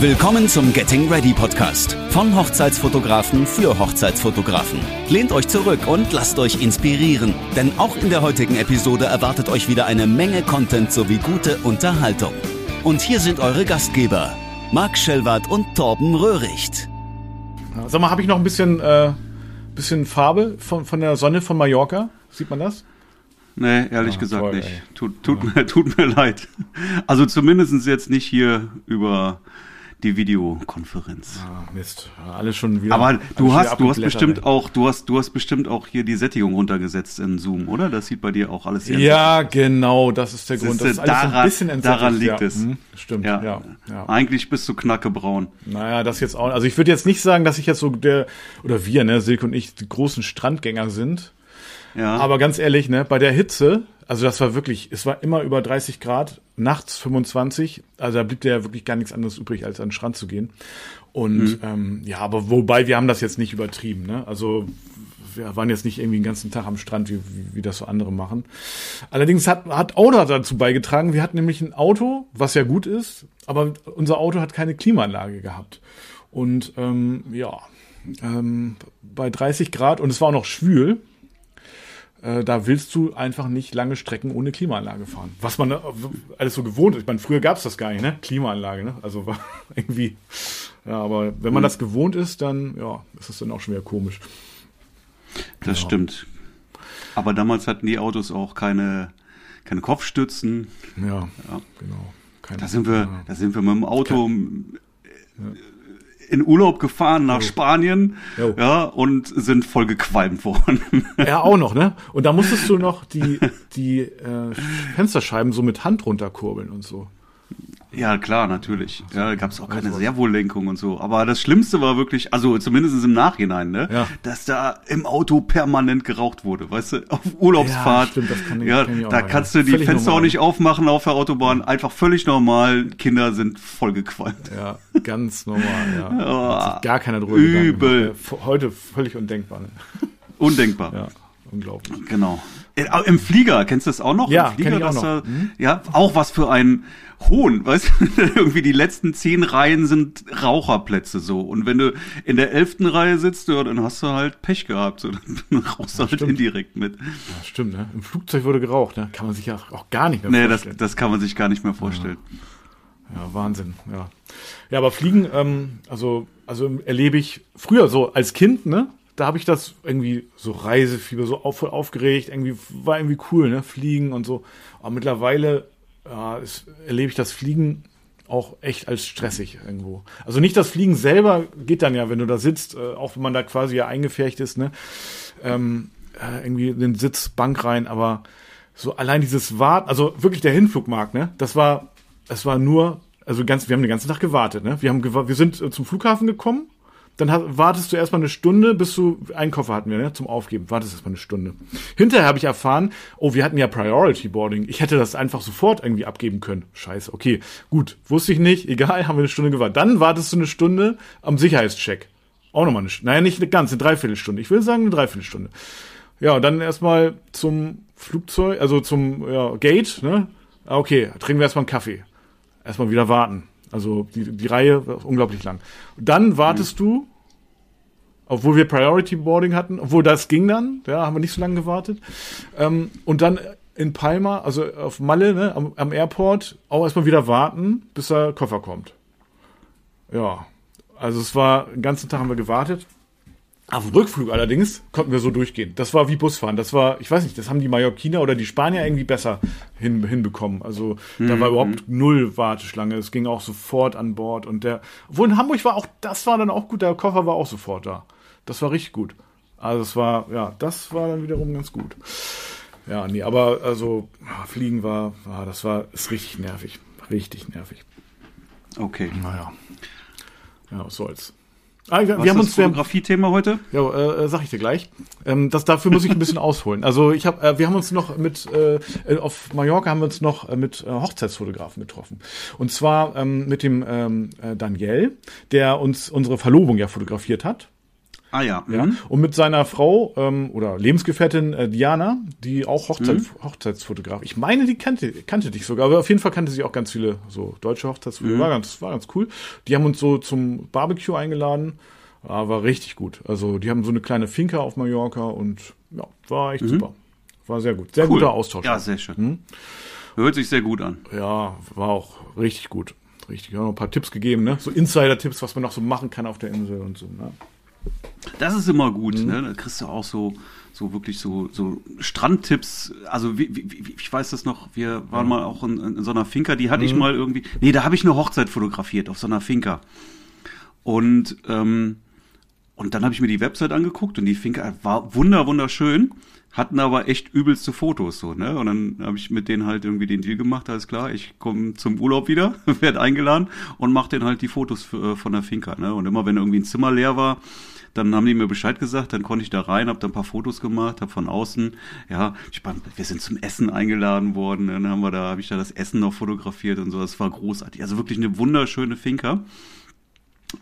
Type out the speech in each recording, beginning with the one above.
Willkommen zum Getting Ready Podcast von Hochzeitsfotografen für Hochzeitsfotografen. Lehnt euch zurück und lasst euch inspirieren, denn auch in der heutigen Episode erwartet euch wieder eine Menge Content sowie gute Unterhaltung. Und hier sind eure Gastgeber, Marc Schellwart und Torben Röhricht. Sag mal, habe ich noch ein bisschen, äh, bisschen Farbe von, von der Sonne von Mallorca? Sieht man das? Nee, ehrlich ah, gesagt toll, nicht. Tut, tut, ja. mir, tut mir leid. Also zumindest jetzt nicht hier über die Videokonferenz. Ah, Mist, alles schon wieder. Aber du hast, du hast bestimmt ey. auch, du hast, du hast bestimmt auch hier die Sättigung runtergesetzt in Zoom, oder? Das sieht bei dir auch alles sehr. Ja, genau, das ist der Grund. Das ist daran, ein bisschen daran liegt ja. es. Hm, stimmt, ja. Ja, ja. Eigentlich bist du knackebraun. Naja, das jetzt auch. Also ich würde jetzt nicht sagen, dass ich jetzt so der oder wir, ne, Silke und ich, die großen Strandgänger sind. Ja. Aber ganz ehrlich, ne, bei der Hitze, also das war wirklich, es war immer über 30 Grad, nachts 25, also da blieb ja wirklich gar nichts anderes übrig, als an den Strand zu gehen. Und mhm. ähm, ja, aber wobei wir haben das jetzt nicht übertrieben, ne? Also wir waren jetzt nicht irgendwie den ganzen Tag am Strand, wie, wie, wie das so andere machen. Allerdings hat, hat Auto dazu beigetragen, wir hatten nämlich ein Auto, was ja gut ist, aber unser Auto hat keine Klimaanlage gehabt. Und ähm, ja, ähm, bei 30 Grad und es war auch noch schwül, da willst du einfach nicht lange Strecken ohne Klimaanlage fahren. Was man äh, alles so gewohnt ist. Ich meine, früher gab es das gar nicht, ne? Klimaanlage, ne? Also war irgendwie. Ja, aber wenn man mhm. das gewohnt ist, dann ja, ist es dann auch schon wieder komisch. Das ja. stimmt. Aber damals hatten die Autos auch keine, keine Kopfstützen. Ja, ja. genau. Keine, da sind wir, ja. da sind wir mit dem Auto. Kein, in Urlaub gefahren nach jo. Spanien jo. ja und sind voll gequalmt worden. Ja, auch noch, ne? Und da musstest du noch die die äh, Fensterscheiben so mit Hand runterkurbeln und so. Ja, klar, natürlich. Ja, da gab es auch keine also. Servolenkung und so. Aber das Schlimmste war wirklich, also zumindest im Nachhinein, ne, ja. dass da im Auto permanent geraucht wurde, weißt du, auf Urlaubsfahrt. Ja, stimmt, das kann ich, ja kann ich auch, da kannst ja. du die völlig Fenster normal. auch nicht aufmachen auf der Autobahn. Einfach völlig normal. Kinder sind voll gequalmt. Ja, ganz normal, ja. oh, gar keiner drüber Übel. Heute völlig undenkbar. Ne? Undenkbar. Ja, unglaublich. Genau. Äh, Im Flieger, kennst du das auch noch? Ja, Im Flieger, ich auch noch. Da, mhm. Ja, auch was für ein Hohn, weißt du? Irgendwie die letzten zehn Reihen sind Raucherplätze so. Und wenn du in der elften Reihe sitzt, ja, dann hast du halt Pech gehabt. So, dann rauchst du halt indirekt mit. Ja, stimmt, ne? Im Flugzeug wurde geraucht, ne? Kann man sich ja auch gar nicht mehr nee, vorstellen. Nee, das, das kann man sich gar nicht mehr vorstellen. Ja, ja Wahnsinn, ja. Ja, aber Fliegen, ähm, also, also erlebe ich früher so als Kind, ne? Da habe ich das irgendwie so Reisefieber, so auf, voll aufgeregt, irgendwie war irgendwie cool, ne? Fliegen und so. Aber mittlerweile ja, ist, erlebe ich das Fliegen auch echt als stressig irgendwo. Also nicht das Fliegen selber geht dann ja, wenn du da sitzt, äh, auch wenn man da quasi ja eingefärcht ist, ne? Ähm, äh, irgendwie den Sitz, Bank rein, aber so allein dieses Warten, also wirklich der Hinflugmarkt, ne? Das war, das war nur, also ganz, wir haben den ganzen Tag gewartet, ne? Wir haben, wir sind äh, zum Flughafen gekommen dann wartest du erstmal eine Stunde, bis du einen Koffer hatten wir, ne, zum Aufgeben. Wartest erstmal eine Stunde. Hinterher habe ich erfahren, oh, wir hatten ja Priority Boarding. Ich hätte das einfach sofort irgendwie abgeben können. Scheiße, okay, gut, wusste ich nicht, egal, haben wir eine Stunde gewartet. Dann wartest du eine Stunde am Sicherheitscheck. Auch nochmal eine Stunde. Naja, nicht eine ganze, eine Dreiviertelstunde. Ich will sagen eine Dreiviertelstunde. Ja, und dann erstmal zum Flugzeug, also zum ja, Gate, ne? Ah, okay, trinken wir erstmal einen Kaffee. Erstmal wieder warten. Also die, die Reihe war unglaublich lang. dann wartest mhm. du, obwohl wir Priority Boarding hatten, obwohl das ging dann, ja, haben wir nicht so lange gewartet. Ähm, und dann in Palma, also auf Malle, ne, am, am Airport, auch erstmal wieder warten, bis der Koffer kommt. Ja, also es war, den ganzen Tag haben wir gewartet. Auf dem Rückflug allerdings konnten wir so durchgehen. Das war wie Busfahren. Das war, ich weiß nicht, das haben die Mallorquiner oder die Spanier irgendwie besser hin, hinbekommen. Also mhm. da war überhaupt null Warteschlange. Es ging auch sofort an Bord. Und der, wo in Hamburg war auch, das war dann auch gut. Der Koffer war auch sofort da. Das war richtig gut. Also es war, ja, das war dann wiederum ganz gut. Ja, nee, aber also Fliegen war, war das war, ist richtig nervig. Richtig nervig. Okay. Naja. Ja, was soll's. Ah, wir, wir haben uns Fotografie-Thema heute? Ja, äh, äh, sag ich dir gleich. Ähm, das dafür muss ich ein bisschen ausholen. Also ich habe, äh, wir haben uns noch mit äh, auf Mallorca haben wir uns noch äh, mit äh, Hochzeitsfotografen getroffen. Und zwar ähm, mit dem ähm, äh, Daniel, der uns unsere Verlobung ja fotografiert hat. Ah ja. ja. Mhm. Und mit seiner Frau ähm, oder Lebensgefährtin äh, Diana, die auch Hochzeit, mhm. Hochzeitsfotograf. Ich meine, die kannte, kannte dich sogar, aber auf jeden Fall kannte sie auch ganz viele so deutsche Hochzeitsfotografen. Mhm. War, ganz, war ganz cool. Die haben uns so zum Barbecue eingeladen. Ja, war richtig gut. Also die haben so eine kleine Finca auf Mallorca und ja, war echt mhm. super. War sehr gut. Sehr cool. guter Austausch. Ja, sehr schön. Hm? Hört sich sehr gut an. Ja, war auch richtig gut. Richtig. Ja, noch ein paar Tipps gegeben, ne? So Insider-Tipps, was man noch so machen kann auf der Insel und so, ne? Das ist immer gut, mhm. ne? Da kriegst du auch so, so wirklich so, so Strandtipps. Also wie, wie, ich weiß das noch, wir waren ja. mal auch in, in, so einer Finca, die hatte mhm. ich mal irgendwie. Nee, da habe ich eine Hochzeit fotografiert auf so einer Finca. Und ähm, und dann habe ich mir die Website angeguckt und die Finca war wunder wunderschön, hatten aber echt übelste Fotos so, ne? Und dann habe ich mit denen halt irgendwie den Deal gemacht, alles klar, ich komme zum Urlaub wieder, werde eingeladen und mache denen halt die Fotos für, äh, von der Finca, ne? Und immer wenn irgendwie ein Zimmer leer war, dann haben die mir Bescheid gesagt, dann konnte ich da rein, habe da ein paar Fotos gemacht, habe von außen, ja, ich, wir sind zum Essen eingeladen worden, dann haben wir da, habe ich da das Essen noch fotografiert und so, das war großartig. Also wirklich eine wunderschöne Finca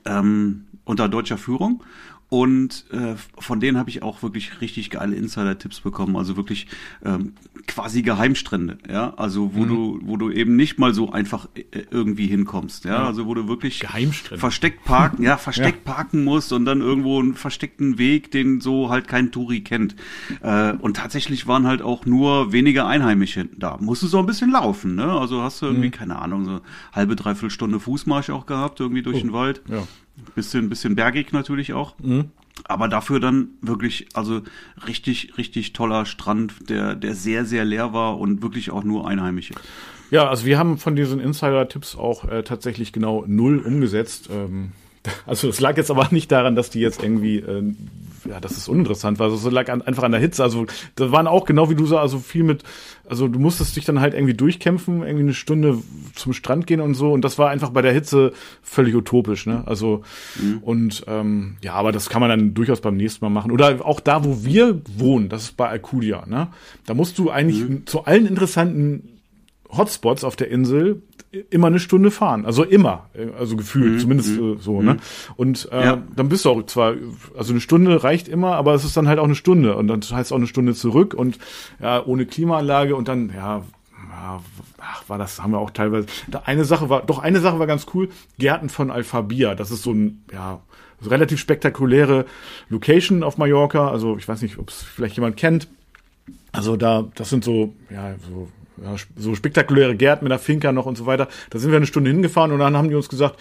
ähm, unter deutscher Führung. Und äh, von denen habe ich auch wirklich richtig geile Insider-Tipps bekommen. Also wirklich ähm, quasi Geheimstrände, ja. Also wo mhm. du, wo du eben nicht mal so einfach äh, irgendwie hinkommst, ja? ja. Also wo du wirklich versteckt parken, ja, versteckt ja. parken musst und dann irgendwo einen versteckten Weg, den so halt kein Touri kennt. Äh, und tatsächlich waren halt auch nur wenige Einheimische da. Musst du so ein bisschen laufen, ne? Also hast du irgendwie, mhm. keine Ahnung, so halbe, dreiviertel Stunde Fußmarsch auch gehabt, irgendwie durch oh. den Wald. Ja. Bisschen, bisschen bergig natürlich auch. Mhm. Aber dafür dann wirklich, also richtig, richtig toller Strand, der, der sehr, sehr leer war und wirklich auch nur Einheimische. Ja, also wir haben von diesen Insider-Tipps auch äh, tatsächlich genau null umgesetzt. Ähm, also es lag jetzt aber nicht daran, dass die jetzt irgendwie äh, ja, das ist uninteressant, weil es lag an, einfach an der Hitze. Also da waren auch genau wie du so, also viel mit, also du musstest dich dann halt irgendwie durchkämpfen, irgendwie eine Stunde zum Strand gehen und so. Und das war einfach bei der Hitze völlig utopisch, ne? Also mhm. und ähm, ja, aber das kann man dann durchaus beim nächsten Mal machen. Oder auch da, wo wir wohnen, das ist bei Alcudia, ne? Da musst du eigentlich mhm. zu allen interessanten Hotspots auf der Insel immer eine Stunde fahren. Also immer, also gefühlt, mhm. zumindest mhm. so, ne? Mhm. Und äh, ja. dann bist du auch zwar, also eine Stunde reicht immer, aber es ist dann halt auch eine Stunde und dann heißt auch eine Stunde zurück und ja, ohne Klimaanlage und dann, ja, ach, war das, haben wir auch teilweise. Eine Sache war, doch eine Sache war ganz cool, Gärten von Alphabia, das ist so ein, ja, so relativ spektakuläre Location auf Mallorca. Also ich weiß nicht, ob es vielleicht jemand kennt. Also da, das sind so, ja, so ja, so spektakuläre Gärten mit der Finca noch und so weiter. Da sind wir eine Stunde hingefahren und dann haben die uns gesagt,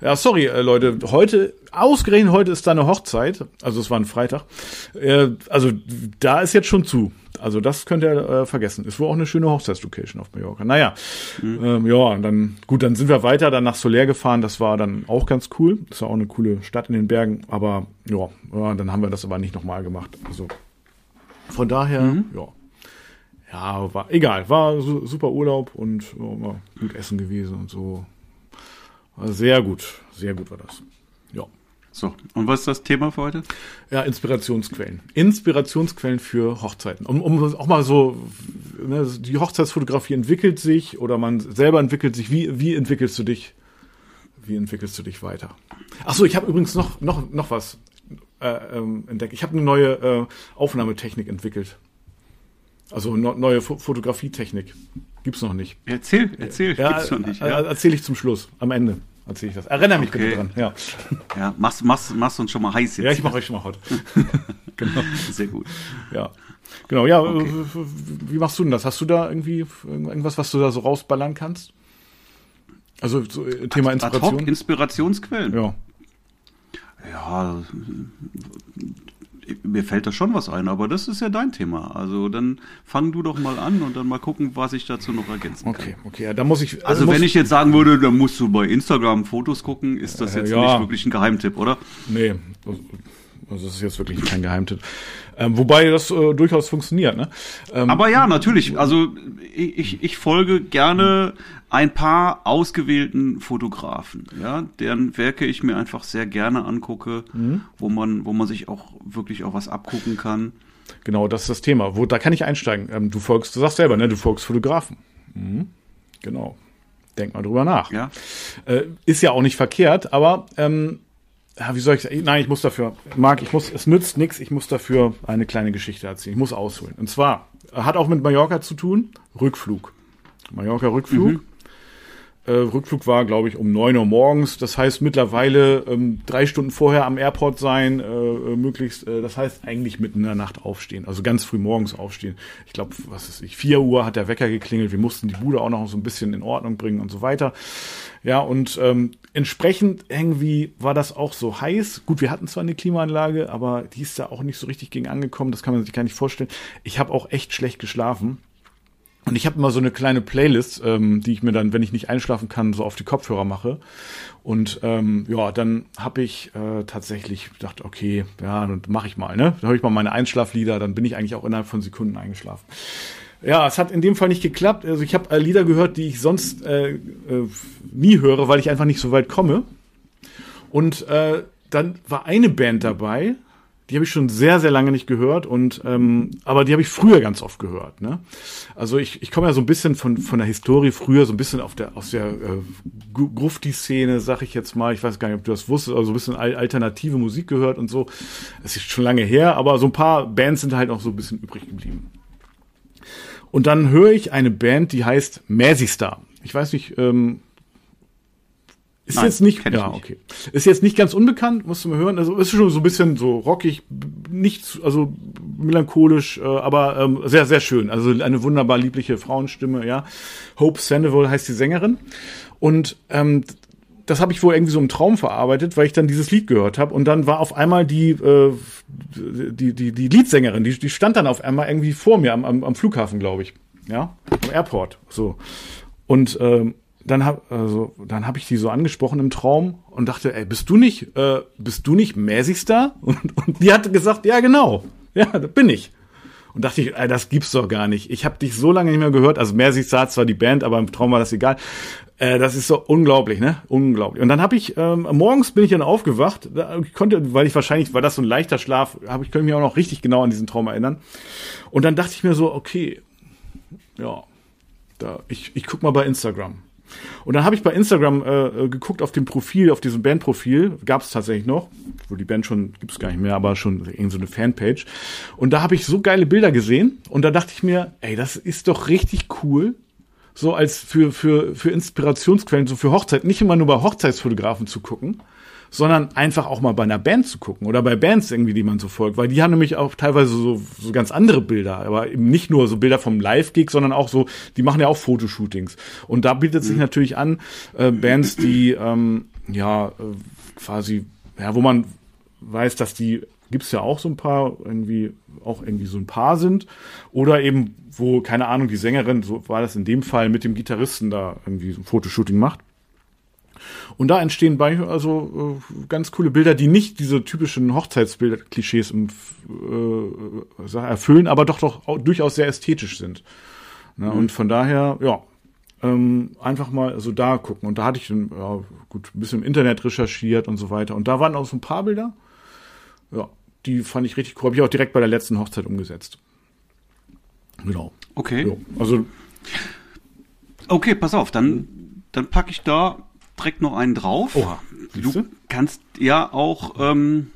ja, sorry, äh, Leute, heute, ausgerechnet heute ist da eine Hochzeit. Also es war ein Freitag. Äh, also da ist jetzt schon zu. Also das könnt ihr äh, vergessen. Ist wohl auch eine schöne Hochzeitslocation auf Mallorca. Naja, mhm. ähm, ja, dann, gut, dann sind wir weiter, dann nach Soler gefahren. Das war dann auch ganz cool. Das war auch eine coole Stadt in den Bergen. Aber ja, ja dann haben wir das aber nicht nochmal gemacht. Also von daher, mhm. ja ja, war egal, war super Urlaub und ja, war gut essen gewesen und so. War sehr gut, sehr gut war das. Ja. So, und was ist das Thema für heute? Ja, Inspirationsquellen. Inspirationsquellen für Hochzeiten. Um, um auch mal so, ne, die Hochzeitsfotografie entwickelt sich oder man selber entwickelt sich. Wie, wie entwickelst du dich? Wie entwickelst du dich weiter? Ach so, ich habe übrigens noch, noch, noch was äh, ähm, entdeckt. Ich habe eine neue äh, Aufnahmetechnik entwickelt. Also no, neue F Fotografietechnik. Gibt's noch nicht. Erzähl, erzähl, ja, gibt's noch nicht. Ja. Erzähle ich zum Schluss, am Ende erzähle ich das. Erinnere mich okay. bitte dran. Ja, ja machst, machst, machst uns schon mal heiß jetzt. Ja, ich mache euch schon mal hot. genau. Sehr gut. Ja. Genau, ja, okay. wie machst du denn das? Hast du da irgendwie irgendwas, was du da so rausballern kannst? Also so, äh, Thema Inspiration. Ad hoc Inspirationsquellen. Ja. Ja, mir fällt da schon was ein, aber das ist ja dein Thema. Also dann fang du doch mal an und dann mal gucken, was ich dazu noch ergänzen kann. Okay, okay, ja, da muss ich. Also, also wenn ich jetzt sagen würde, dann musst du bei Instagram Fotos gucken, ist das jetzt äh, ja. nicht wirklich ein Geheimtipp, oder? Nee, also das ist jetzt wirklich kein Geheimtipp. Ähm, wobei das äh, durchaus funktioniert, ne? Ähm, Aber ja, natürlich. Also ich, ich folge gerne ein paar ausgewählten Fotografen, ja, deren Werke ich mir einfach sehr gerne angucke, mhm. wo man, wo man sich auch wirklich auch was abgucken kann. Genau, das ist das Thema. Wo, da kann ich einsteigen. Ähm, du folgst, du sagst selber, ne? Du folgst Fotografen. Mhm. Genau. Denk mal drüber nach. Ja. Äh, ist ja auch nicht verkehrt, aber ähm, ja, wie soll ich? Nein, ich muss dafür, Marc, ich muss, es nützt nichts, ich muss dafür eine kleine Geschichte erzählen. Ich muss ausholen. Und zwar, hat auch mit Mallorca zu tun, Rückflug. Mallorca Rückflug. Mhm. Äh, Rückflug war, glaube ich, um neun Uhr morgens. Das heißt mittlerweile ähm, drei Stunden vorher am Airport sein, äh, äh, möglichst, äh, das heißt eigentlich mitten in der Nacht aufstehen, also ganz früh morgens aufstehen. Ich glaube, was ist ich, vier Uhr hat der Wecker geklingelt, wir mussten die Bude auch noch so ein bisschen in Ordnung bringen und so weiter. Ja, und ähm, entsprechend irgendwie war das auch so heiß. Gut, wir hatten zwar eine Klimaanlage, aber die ist da auch nicht so richtig gegen angekommen, das kann man sich gar nicht vorstellen. Ich habe auch echt schlecht geschlafen. Und ich habe immer so eine kleine Playlist, ähm, die ich mir dann, wenn ich nicht einschlafen kann, so auf die Kopfhörer mache. Und ähm, ja, dann habe ich äh, tatsächlich gedacht, okay, ja, dann mache ich mal, ne? Dann höre ich mal meine Einschlaflieder, dann bin ich eigentlich auch innerhalb von Sekunden eingeschlafen. Ja, es hat in dem Fall nicht geklappt. Also ich habe äh, Lieder gehört, die ich sonst äh, äh, nie höre, weil ich einfach nicht so weit komme. Und äh, dann war eine Band dabei, die habe ich schon sehr, sehr lange nicht gehört und ähm, aber die habe ich früher ganz oft gehört. Ne? Also ich, ich komme ja so ein bisschen von, von der Historie früher, so ein bisschen auf der, aus der äh, Grufti-Szene, sag ich jetzt mal. Ich weiß gar nicht, ob du das wusstest, also ein bisschen alternative Musik gehört und so. Es ist schon lange her, aber so ein paar Bands sind halt auch so ein bisschen übrig geblieben. Und dann höre ich eine Band, die heißt Mazzy Star. Ich weiß nicht, ähm, ist Nein, jetzt nicht, ja, nicht. okay. Ist jetzt nicht ganz unbekannt, musst du mal hören. Also ist schon so ein bisschen so rockig, nicht, also melancholisch, äh, aber ähm, sehr, sehr schön. Also eine wunderbar liebliche Frauenstimme, ja. Hope Sandoval heißt die Sängerin. Und ähm, das habe ich wohl irgendwie so im Traum verarbeitet, weil ich dann dieses Lied gehört habe. Und dann war auf einmal die, äh, die, die, die Liedsängerin, die, die stand dann auf einmal irgendwie vor mir am, am, am Flughafen, glaube ich. Ja, am Airport. So. Und ähm, dann hab, also, dann hab ich die so angesprochen im Traum und dachte, ey, bist du nicht, äh, bist du nicht Mäßigstar? Und, und die hatte gesagt, ja, genau. Ja, bin ich. Und dachte ich, ey, das gibt's doch gar nicht. Ich habe dich so lange nicht mehr gehört. Also Mäßigstar zwar die Band, aber im Traum war das egal. Äh, das ist so unglaublich, ne? Unglaublich. Und dann habe ich, ähm, morgens bin ich dann aufgewacht. Ich konnte, weil ich wahrscheinlich, war das so ein leichter Schlaf, habe ich könnte mich auch noch richtig genau an diesen Traum erinnern. Und dann dachte ich mir so, okay, ja, da, ich, ich guck mal bei Instagram. Und dann habe ich bei Instagram äh, geguckt auf dem Profil, auf diesem Bandprofil, gab es tatsächlich noch, wo die Band schon gibt es gar nicht mehr, aber schon irgend so eine Fanpage. Und da habe ich so geile Bilder gesehen. Und da dachte ich mir, ey, das ist doch richtig cool, so als für für für Inspirationsquellen, so für Hochzeit, nicht immer nur bei Hochzeitsfotografen zu gucken, sondern einfach auch mal bei einer Band zu gucken oder bei Bands irgendwie, die man so folgt, weil die haben nämlich auch teilweise so, so ganz andere Bilder, aber eben nicht nur so Bilder vom Live-Gig, sondern auch so, die machen ja auch Fotoshootings. Und da bietet sich mhm. natürlich an, äh, Bands, die ähm, ja äh, quasi, ja, wo man weiß, dass die gibt's ja auch so ein paar irgendwie auch irgendwie so ein Paar sind oder eben wo keine Ahnung die Sängerin so war das in dem Fall mit dem Gitarristen da irgendwie so ein Fotoshooting macht und da entstehen bei, also äh, ganz coole Bilder, die nicht diese typischen Hochzeitsbilder-Klischees äh, erfüllen, aber doch doch durchaus sehr ästhetisch sind. Ne? Mhm. Und von daher, ja, ähm, einfach mal so also da gucken. Und da hatte ich dann, ja, gut, ein bisschen im Internet recherchiert und so weiter. Und da waren auch so ein paar Bilder. Ja, die fand ich richtig cool. Habe ich auch direkt bei der letzten Hochzeit umgesetzt. Genau. Okay. Ja, also. Okay, pass auf, dann, dann packe ich da direkt noch einen drauf. Oha. Du kannst ja auch, ähm,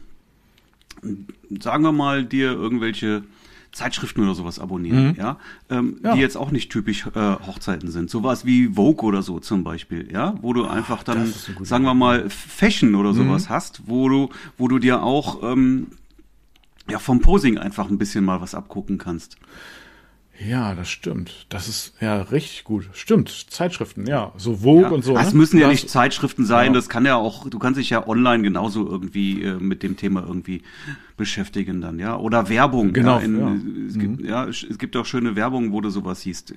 sagen wir mal, dir irgendwelche Zeitschriften oder sowas abonnieren, mhm. ja? Ähm, ja? die jetzt auch nicht typisch äh, Hochzeiten sind. Sowas wie Vogue oder so zum Beispiel, ja, wo du einfach dann, sagen wir mal, Fashion oder sowas mhm. hast, wo du, wo du dir auch ähm, ja vom Posing einfach ein bisschen mal was abgucken kannst. Ja, das stimmt. Das ist ja richtig gut. Stimmt. Zeitschriften, ja. So Vogue ja. und so. Das ne? müssen ja das, nicht Zeitschriften sein. Ja. Das kann ja auch, du kannst dich ja online genauso irgendwie äh, mit dem Thema irgendwie beschäftigen dann, ja. Oder Werbung. Genau. Ja, in, ja. Es, gibt, mhm. ja, es gibt auch schöne Werbung, wo du sowas siehst.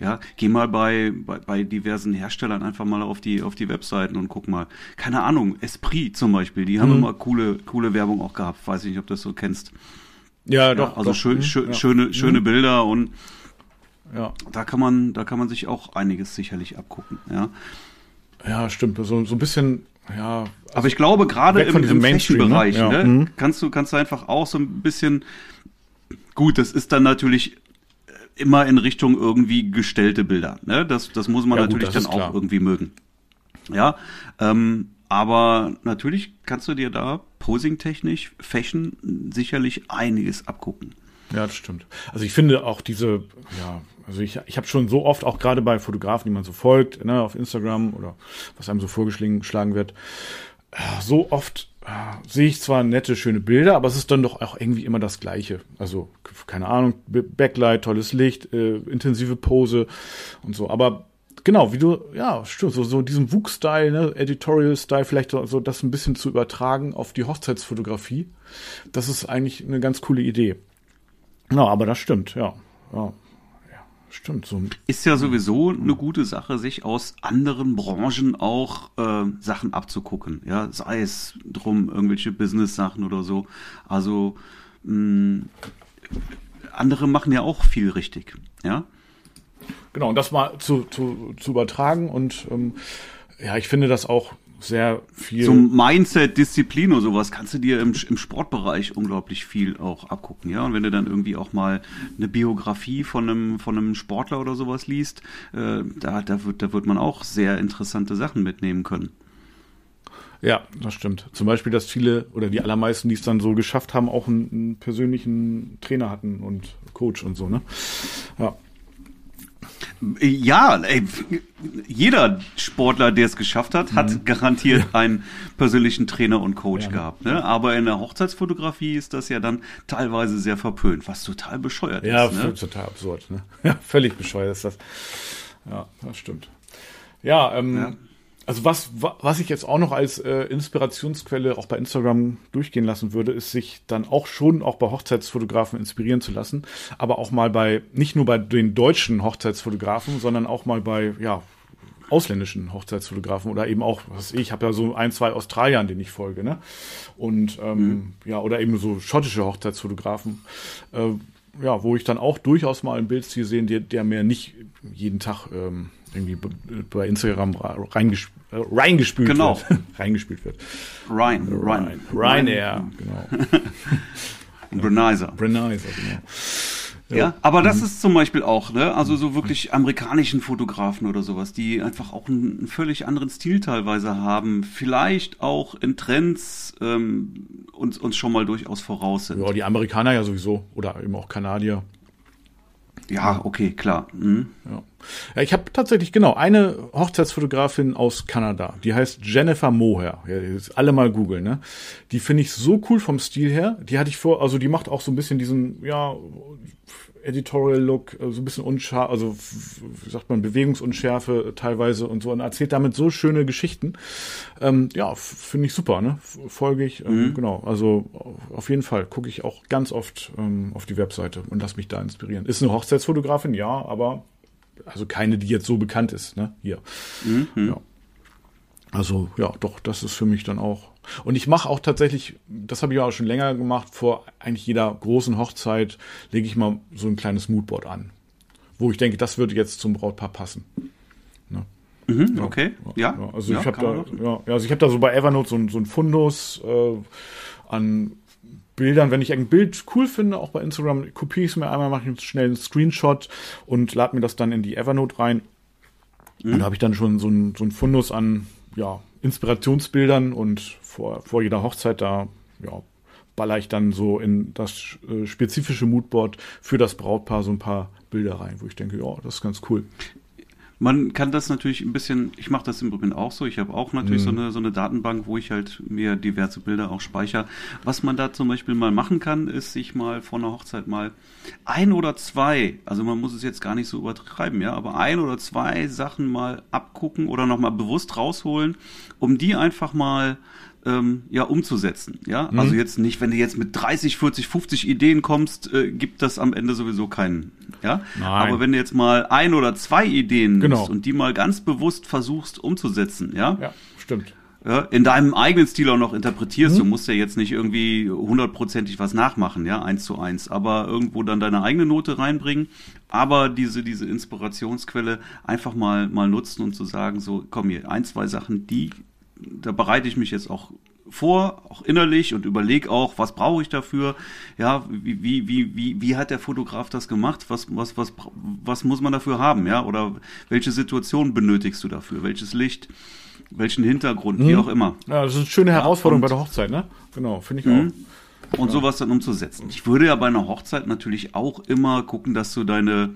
Ja, geh mal bei, bei, bei diversen Herstellern einfach mal auf die, auf die Webseiten und guck mal. Keine Ahnung, Esprit zum Beispiel, die haben mhm. immer coole, coole Werbung auch gehabt. Weiß ich nicht, ob du das so kennst. Ja, doch. Ja, also doch. Schön, mhm. schön, ja. schöne, schöne mhm. Bilder und ja. da kann man, da kann man sich auch einiges sicherlich abgucken, ja. Ja, stimmt. So, so ein bisschen, ja. Also Aber ich glaube, gerade im, im Fashion-Bereich, ne? Ne, mhm. kannst du, kannst du einfach auch so ein bisschen, gut, das ist dann natürlich immer in Richtung irgendwie gestellte Bilder, ne? Das, das muss man ja, natürlich gut, dann auch irgendwie mögen. Ja, ähm, Aber natürlich kannst du dir da posing-technisch, Fashion sicherlich einiges abgucken. Ja, das stimmt. Also ich finde auch diese, ja, also ich, ich habe schon so oft, auch gerade bei Fotografen, die man so folgt, ne, auf Instagram oder was einem so vorgeschlagen wird, so oft äh, sehe ich zwar nette, schöne Bilder, aber es ist dann doch auch irgendwie immer das Gleiche. Also, keine Ahnung, Backlight, tolles Licht, äh, intensive Pose und so. Aber genau, wie du, ja, stimmt, so, so diesem Wuchs-Style, ne, Editorial-Style, vielleicht so, das ein bisschen zu übertragen auf die Hochzeitsfotografie. Das ist eigentlich eine ganz coole Idee. Ja, aber das stimmt, ja. ja. Stimmt. So. Ist ja sowieso eine gute Sache, sich aus anderen Branchen auch äh, Sachen abzugucken. Ja, sei es drum irgendwelche Business-Sachen oder so. Also mh, andere machen ja auch viel richtig. Ja. Genau, und das mal zu, zu, zu übertragen und ähm, ja, ich finde das auch sehr viel. Zum Mindset, Disziplin oder sowas kannst du dir im, im Sportbereich unglaublich viel auch abgucken, ja. Und wenn du dann irgendwie auch mal eine Biografie von einem, von einem Sportler oder sowas liest, äh, da, da, wird, da wird man auch sehr interessante Sachen mitnehmen können. Ja, das stimmt. Zum Beispiel, dass viele oder die allermeisten, die es dann so geschafft haben, auch einen, einen persönlichen Trainer hatten und Coach und so, ne? Ja. Ja, ey, jeder Sportler, der es geschafft hat, hat mhm. garantiert ja. einen persönlichen Trainer und Coach ja. gehabt. Ne? Aber in der Hochzeitsfotografie ist das ja dann teilweise sehr verpönt, was total bescheuert ja, ist. Ja, ne? total absurd. Ne? Ja, völlig bescheuert ist das. Ja, das stimmt. Ja, ähm, also was, was ich jetzt auch noch als äh, Inspirationsquelle auch bei Instagram durchgehen lassen würde, ist sich dann auch schon auch bei Hochzeitsfotografen inspirieren zu lassen, aber auch mal bei, nicht nur bei den deutschen Hochzeitsfotografen, sondern auch mal bei, ja, ausländischen Hochzeitsfotografen oder eben auch, was ich, ich habe ja so ein, zwei Australiern, denen ich folge, ne? Und ähm, mhm. ja, oder eben so schottische Hochzeitsfotografen, äh, ja, wo ich dann auch durchaus mal ein Bildstil sehe, der, der mir nicht jeden Tag ähm, irgendwie bei Instagram reingesp äh, reingespült genau. wird. reingespielt wird. Ryan. Ryan. Ryanair, genau. Brenizer. Brenizer, genau. Ja, ja, aber das mhm. ist zum Beispiel auch, ne, also so wirklich amerikanischen Fotografen oder sowas, die einfach auch einen, einen völlig anderen Stil teilweise haben, vielleicht auch in Trends ähm, uns, uns schon mal durchaus voraus sind. Ja, die Amerikaner ja sowieso oder eben auch Kanadier. Ja, okay, klar. Mhm. Ja. ja. ich habe tatsächlich genau eine Hochzeitsfotografin aus Kanada, die heißt Jennifer Moher. Ja, alle mal googeln, ne? Die finde ich so cool vom Stil her. Die hatte ich vor, also die macht auch so ein bisschen diesen, ja, Editorial Look, äh, so ein bisschen unscharf, also wie sagt man, Bewegungsunschärfe teilweise und so und erzählt damit so schöne Geschichten. Ähm, ja, finde ich super, ne? Folge ich, ähm, mhm. genau. Also auf jeden Fall gucke ich auch ganz oft ähm, auf die Webseite und lass mich da inspirieren. Ist eine Hochzeitsfotografin, ja, aber also keine, die jetzt so bekannt ist, ne? Hier. Mhm. Ja. Also ja, doch, das ist für mich dann auch. Und ich mache auch tatsächlich, das habe ich auch schon länger gemacht, vor eigentlich jeder großen Hochzeit lege ich mal so ein kleines Moodboard an, wo ich denke, das würde jetzt zum Brautpaar passen. Ne? Mhm, ja, okay, ja. ja also ja, ich habe da, ja, also ich habe da so bei Evernote so, so ein Fundus äh, an Bildern, wenn ich ein Bild cool finde, auch bei Instagram, kopiere ich es mir einmal, mache ich schnell einen Screenshot und lade mir das dann in die Evernote rein. Mhm. Und da habe ich dann schon so ein, so ein Fundus an ja, Inspirationsbildern und vor, vor jeder Hochzeit da ja, baller ich dann so in das äh, spezifische Moodboard für das Brautpaar so ein paar Bilder rein, wo ich denke, ja, das ist ganz cool. Man kann das natürlich ein bisschen, ich mache das im Übrigen auch so, ich habe auch natürlich mhm. so, eine, so eine Datenbank, wo ich halt mir diverse Bilder auch speichere. Was man da zum Beispiel mal machen kann, ist sich mal vor einer Hochzeit mal ein oder zwei, also man muss es jetzt gar nicht so übertreiben, ja, aber ein oder zwei Sachen mal abgucken oder nochmal bewusst rausholen, um die einfach mal ähm, ja umzusetzen. Ja, mhm. also jetzt nicht, wenn du jetzt mit 30, 40, 50 Ideen kommst, äh, gibt das am Ende sowieso keinen. Ja, Nein. aber wenn du jetzt mal ein oder zwei Ideen genau. nimmst und die mal ganz bewusst versuchst umzusetzen, ja, ja stimmt. Ja, in deinem eigenen Stil auch noch interpretierst. Mhm. Du musst ja jetzt nicht irgendwie hundertprozentig was nachmachen, ja, eins zu eins, aber irgendwo dann deine eigene Note reinbringen, aber diese, diese Inspirationsquelle einfach mal, mal nutzen und zu sagen, so, komm hier, ein, zwei Sachen, die da bereite ich mich jetzt auch vor, auch innerlich und überleg auch, was brauche ich dafür? Ja, wie, wie, wie, wie, wie hat der Fotograf das gemacht? Was, was, was, was muss man dafür haben? Ja, oder welche Situation benötigst du dafür? Welches Licht? Welchen Hintergrund? Wie mhm. auch immer. Ja, das ist eine schöne Herausforderung ja, bei der Hochzeit, ne? Genau, finde ich mhm. auch. Und sowas dann umzusetzen. Ich würde ja bei einer Hochzeit natürlich auch immer gucken, dass du deine,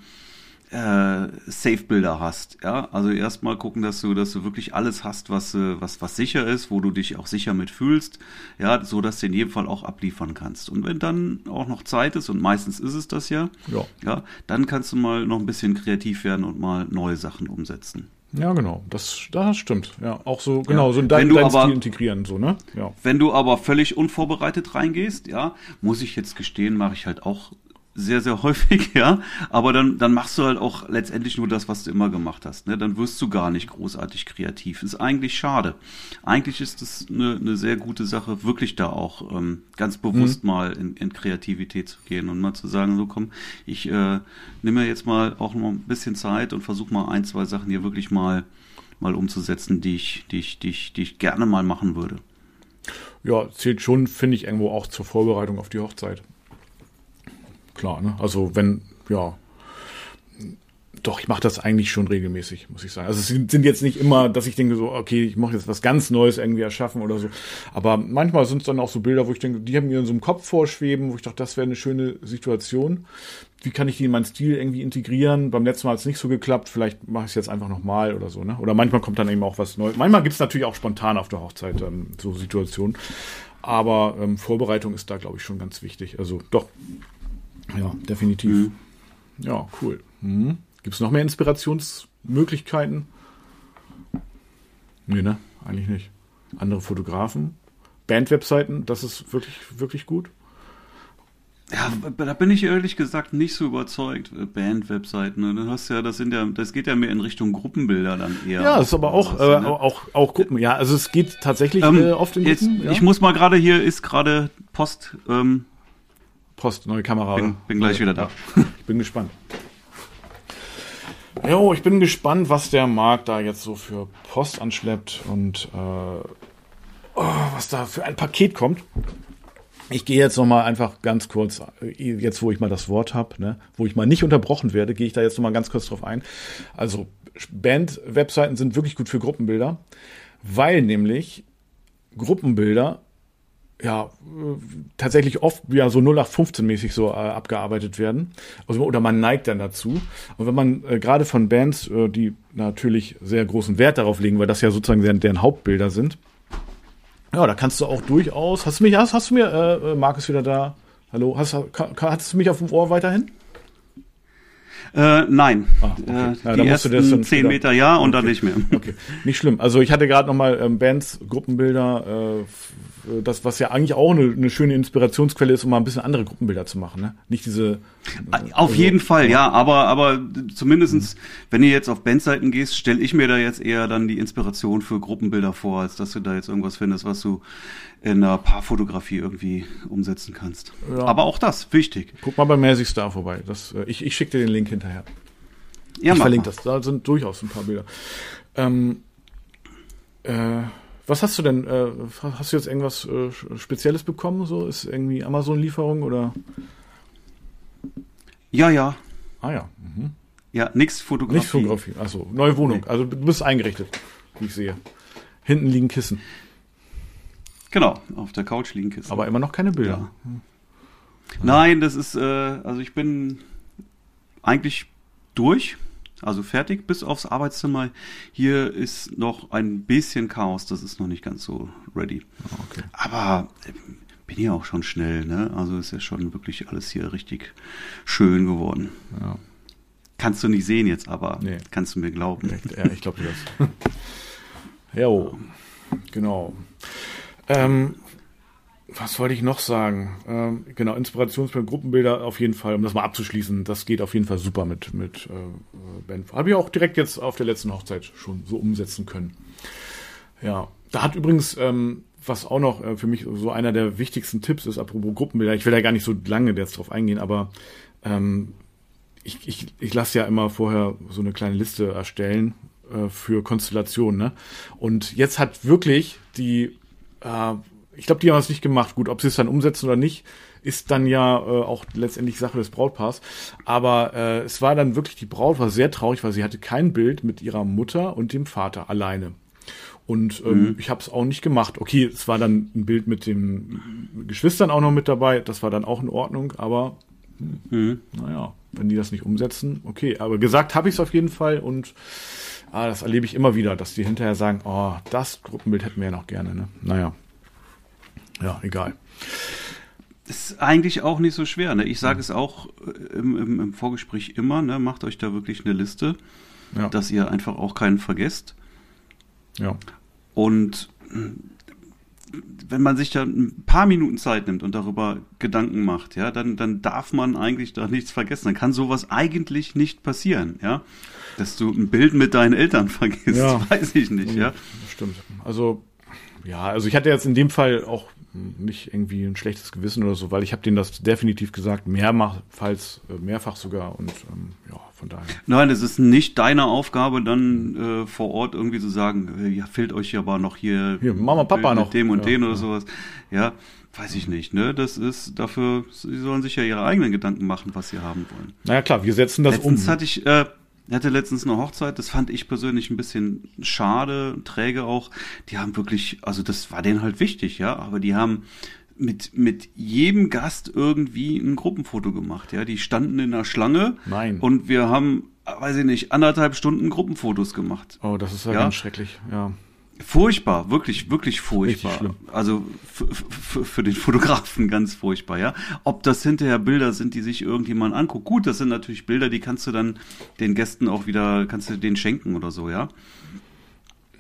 äh, Safe-Bilder hast. Ja, also erstmal gucken, dass du, dass du wirklich alles hast, was, äh, was, was sicher ist, wo du dich auch sicher mit fühlst. Ja, so dass du in jedem Fall auch abliefern kannst. Und wenn dann auch noch Zeit ist, und meistens ist es das ja, ja, ja dann kannst du mal noch ein bisschen kreativ werden und mal neue Sachen umsetzen. Ja, genau. Das, das stimmt. Ja, auch so, genau, ja. so in dein, dein aber, Stil integrieren, so, ne? Ja. Wenn du aber völlig unvorbereitet reingehst, ja, muss ich jetzt gestehen, mache ich halt auch sehr, sehr häufig, ja. Aber dann, dann machst du halt auch letztendlich nur das, was du immer gemacht hast. Ne? Dann wirst du gar nicht großartig kreativ. Ist eigentlich schade. Eigentlich ist es eine, eine sehr gute Sache, wirklich da auch ähm, ganz bewusst mhm. mal in, in Kreativität zu gehen und mal zu sagen, so komm, ich äh, nehme mir jetzt mal auch noch ein bisschen Zeit und versuche mal ein, zwei Sachen hier wirklich mal, mal umzusetzen, die ich, die ich, die ich, die ich gerne mal machen würde. Ja, zählt schon, finde ich, irgendwo auch zur Vorbereitung auf die Hochzeit klar. Ne? Also wenn, ja, doch, ich mache das eigentlich schon regelmäßig, muss ich sagen. Also es sind, jetzt nicht immer, dass ich denke so, okay, ich mache jetzt was ganz Neues irgendwie erschaffen oder so. Aber manchmal sind es dann auch so Bilder, wo ich denke, die haben mir in so einem Kopf vorschweben, wo ich dachte, das wäre eine schöne Situation. Wie kann ich die in meinen Stil irgendwie integrieren? Beim letzten Mal hat es nicht so geklappt, vielleicht mache ich es jetzt einfach nochmal oder so. Ne? Oder manchmal kommt dann eben auch was Neues. Manchmal gibt es natürlich auch spontan auf der Hochzeit ähm, so Situationen. Aber ähm, Vorbereitung ist da, glaube ich, schon ganz wichtig. Also doch, ja, definitiv. Mhm. Ja, cool. Mhm. Gibt es noch mehr Inspirationsmöglichkeiten? Nee, ne? Eigentlich nicht. Andere Fotografen, Bandwebseiten, das ist wirklich, wirklich gut. Ja, da bin ich ehrlich gesagt nicht so überzeugt. Bandwebseiten, ne? Du hast ja, das sind ja, das geht ja mehr in Richtung Gruppenbilder dann eher. Ja, das ist aber auch, äh, ne? auch, auch Gruppen. Ja, also es geht tatsächlich ähm, äh, oft in Gruppen. Jetzt, ja? Ich muss mal gerade hier ist gerade Post ähm, Post, neue Kamera. Bin, bin gleich wieder da. Ich bin gespannt. Jo, ich bin gespannt, was der Markt da jetzt so für Post anschleppt und äh, oh, was da für ein Paket kommt. Ich gehe jetzt noch mal einfach ganz kurz, jetzt wo ich mal das Wort habe, ne, wo ich mal nicht unterbrochen werde, gehe ich da jetzt noch mal ganz kurz drauf ein. Also Band-Webseiten sind wirklich gut für Gruppenbilder, weil nämlich Gruppenbilder ja, tatsächlich oft ja so 0815-mäßig so äh, abgearbeitet werden. Also, oder man neigt dann dazu. Und wenn man äh, gerade von Bands, äh, die natürlich sehr großen Wert darauf legen, weil das ja sozusagen deren, deren Hauptbilder sind, ja, da kannst du auch durchaus. Hast du mich, hast, hast du mir, äh, äh Markus wieder da? Hallo, hast, kann, hattest du mich auf dem Ohr weiterhin? Äh, nein. Ah, okay. äh, die ersten zehn Meter ja und okay. dann nicht mehr. Okay, nicht schlimm. Also ich hatte gerade noch mal ähm, Bands, Gruppenbilder, äh, das, was ja eigentlich auch eine, eine, schöne Inspirationsquelle ist, um mal ein bisschen andere Gruppenbilder zu machen. Ne? Nicht diese. Äh, auf also, jeden Fall, ja, aber, aber zumindestens, mhm. wenn du jetzt auf Bandseiten gehst, stelle ich mir da jetzt eher dann die Inspiration für Gruppenbilder vor, als dass du da jetzt irgendwas findest, was du in einer Paarfotografie irgendwie umsetzen kannst. Ja. Aber auch das, wichtig. Guck mal bei Magic Star vorbei. Das, äh, ich ich schicke dir den Link hinterher. Ja, ich verlinke das. Da sind durchaus ein paar Bilder. Ähm, äh, was hast du denn? Äh, hast du jetzt irgendwas äh, Spezielles bekommen? So ist irgendwie Amazon-Lieferung oder? Ja, ja. Ah ja. Mhm. Ja, nichts Fotografie. Nichts Fotografie. Also neue Wohnung. Nee. Also du bist eingerichtet, wie ich sehe. Hinten liegen Kissen. Genau, auf der Couch liegen Kissen. Aber immer noch keine Bilder. Ja. Nein, das ist, äh, also ich bin eigentlich durch. Also fertig bis aufs Arbeitszimmer. Hier ist noch ein bisschen Chaos, das ist noch nicht ganz so ready. Ah, okay. Aber äh, bin ja auch schon schnell, ne? Also ist ja schon wirklich alles hier richtig schön geworden. Ja. Kannst du nicht sehen jetzt, aber nee. kannst du mir glauben. Ja, ich glaube dir das. ja, genau. Ähm, was wollte ich noch sagen? Ähm, genau, Inspirationsbilder, Gruppenbilder auf jeden Fall, um das mal abzuschließen, das geht auf jeden Fall super mit, mit äh, Ben. Habe ich auch direkt jetzt auf der letzten Hochzeit schon so umsetzen können. Ja, da hat übrigens, ähm, was auch noch äh, für mich so einer der wichtigsten Tipps ist, apropos Gruppenbilder, ich will da gar nicht so lange jetzt drauf eingehen, aber ähm, ich, ich, ich lasse ja immer vorher so eine kleine Liste erstellen äh, für Konstellationen. Ne? Und jetzt hat wirklich die äh, ich glaube, die haben es nicht gemacht. Gut, ob sie es dann umsetzen oder nicht, ist dann ja äh, auch letztendlich Sache des Brautpaars. Aber äh, es war dann wirklich, die Braut war sehr traurig, weil sie hatte kein Bild mit ihrer Mutter und dem Vater alleine. Und ähm, mhm. ich habe es auch nicht gemacht. Okay, es war dann ein Bild mit den Geschwistern auch noch mit dabei. Das war dann auch in Ordnung. Aber mhm. naja, wenn die das nicht umsetzen, okay. Aber gesagt habe ich es auf jeden Fall und ah, das erlebe ich immer wieder, dass die hinterher sagen, oh, das Gruppenbild hätten wir ja noch gerne. Ne? Naja, ja, egal. Ist eigentlich auch nicht so schwer. Ne? Ich sage es auch äh, im, im, im, Vorgespräch immer, ne? macht euch da wirklich eine Liste, ja. dass ihr einfach auch keinen vergesst. Ja. Und wenn man sich da ein paar Minuten Zeit nimmt und darüber Gedanken macht, ja, dann, dann darf man eigentlich da nichts vergessen. Dann kann sowas eigentlich nicht passieren, ja. Dass du ein Bild mit deinen Eltern vergisst, ja. weiß ich nicht, ja. Stimmt. Also, ja, also ich hatte jetzt in dem Fall auch nicht irgendwie ein schlechtes Gewissen oder so, weil ich habe denen das definitiv gesagt, mehrmals, äh, mehrfach sogar und ähm, ja, von daher. Nein, es ist nicht deine Aufgabe, dann äh, vor Ort irgendwie zu sagen, äh, ja, fehlt euch aber noch hier, hier Mama, Papa noch dem und ja, den oder ja. sowas. Ja, weiß ich nicht, ne? Das ist dafür, sie sollen sich ja ihre eigenen Gedanken machen, was sie haben wollen. Naja, klar, wir setzen das Letztens um. hatte ich, äh, er hatte letztens eine Hochzeit, das fand ich persönlich ein bisschen schade, träge auch. Die haben wirklich, also das war denen halt wichtig, ja, aber die haben mit, mit jedem Gast irgendwie ein Gruppenfoto gemacht, ja. Die standen in der Schlange. Nein. Und wir haben, weiß ich nicht, anderthalb Stunden Gruppenfotos gemacht. Oh, das ist ja, ja? ganz schrecklich, ja. Furchtbar, wirklich, wirklich furchtbar. Also für den Fotografen ganz furchtbar, ja. Ob das hinterher Bilder sind, die sich irgendjemand anguckt. Gut, das sind natürlich Bilder, die kannst du dann den Gästen auch wieder, kannst du denen schenken oder so, ja.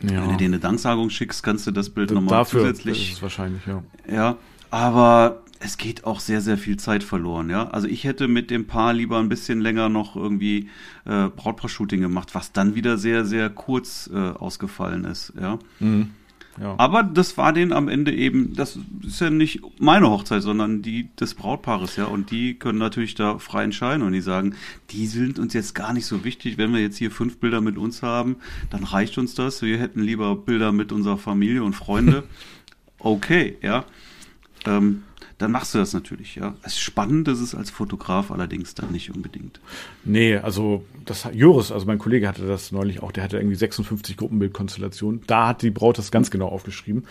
ja. Wenn du denen eine Danksagung schickst, kannst du das Bild nochmal zusätzlich. Das ist wahrscheinlich, ja. Ja, aber es geht auch sehr, sehr viel Zeit verloren, ja. Also ich hätte mit dem Paar lieber ein bisschen länger noch irgendwie äh, Brautpaar-Shooting gemacht, was dann wieder sehr, sehr kurz äh, ausgefallen ist, ja. Mhm. Ja. Aber das war denen am Ende eben, das ist ja nicht meine Hochzeit, sondern die des Brautpaares, ja. Und die können natürlich da frei entscheiden und die sagen, die sind uns jetzt gar nicht so wichtig. Wenn wir jetzt hier fünf Bilder mit uns haben, dann reicht uns das. Wir hätten lieber Bilder mit unserer Familie und Freunde. okay, ja. Ähm, dann machst du das natürlich, ja. Es ist spannend ist es als Fotograf allerdings dann nicht unbedingt. Nee, also das Joris, also mein Kollege hatte das neulich auch, der hatte irgendwie 56 Gruppenbildkonstellationen. Da hat die Braut das ganz genau aufgeschrieben.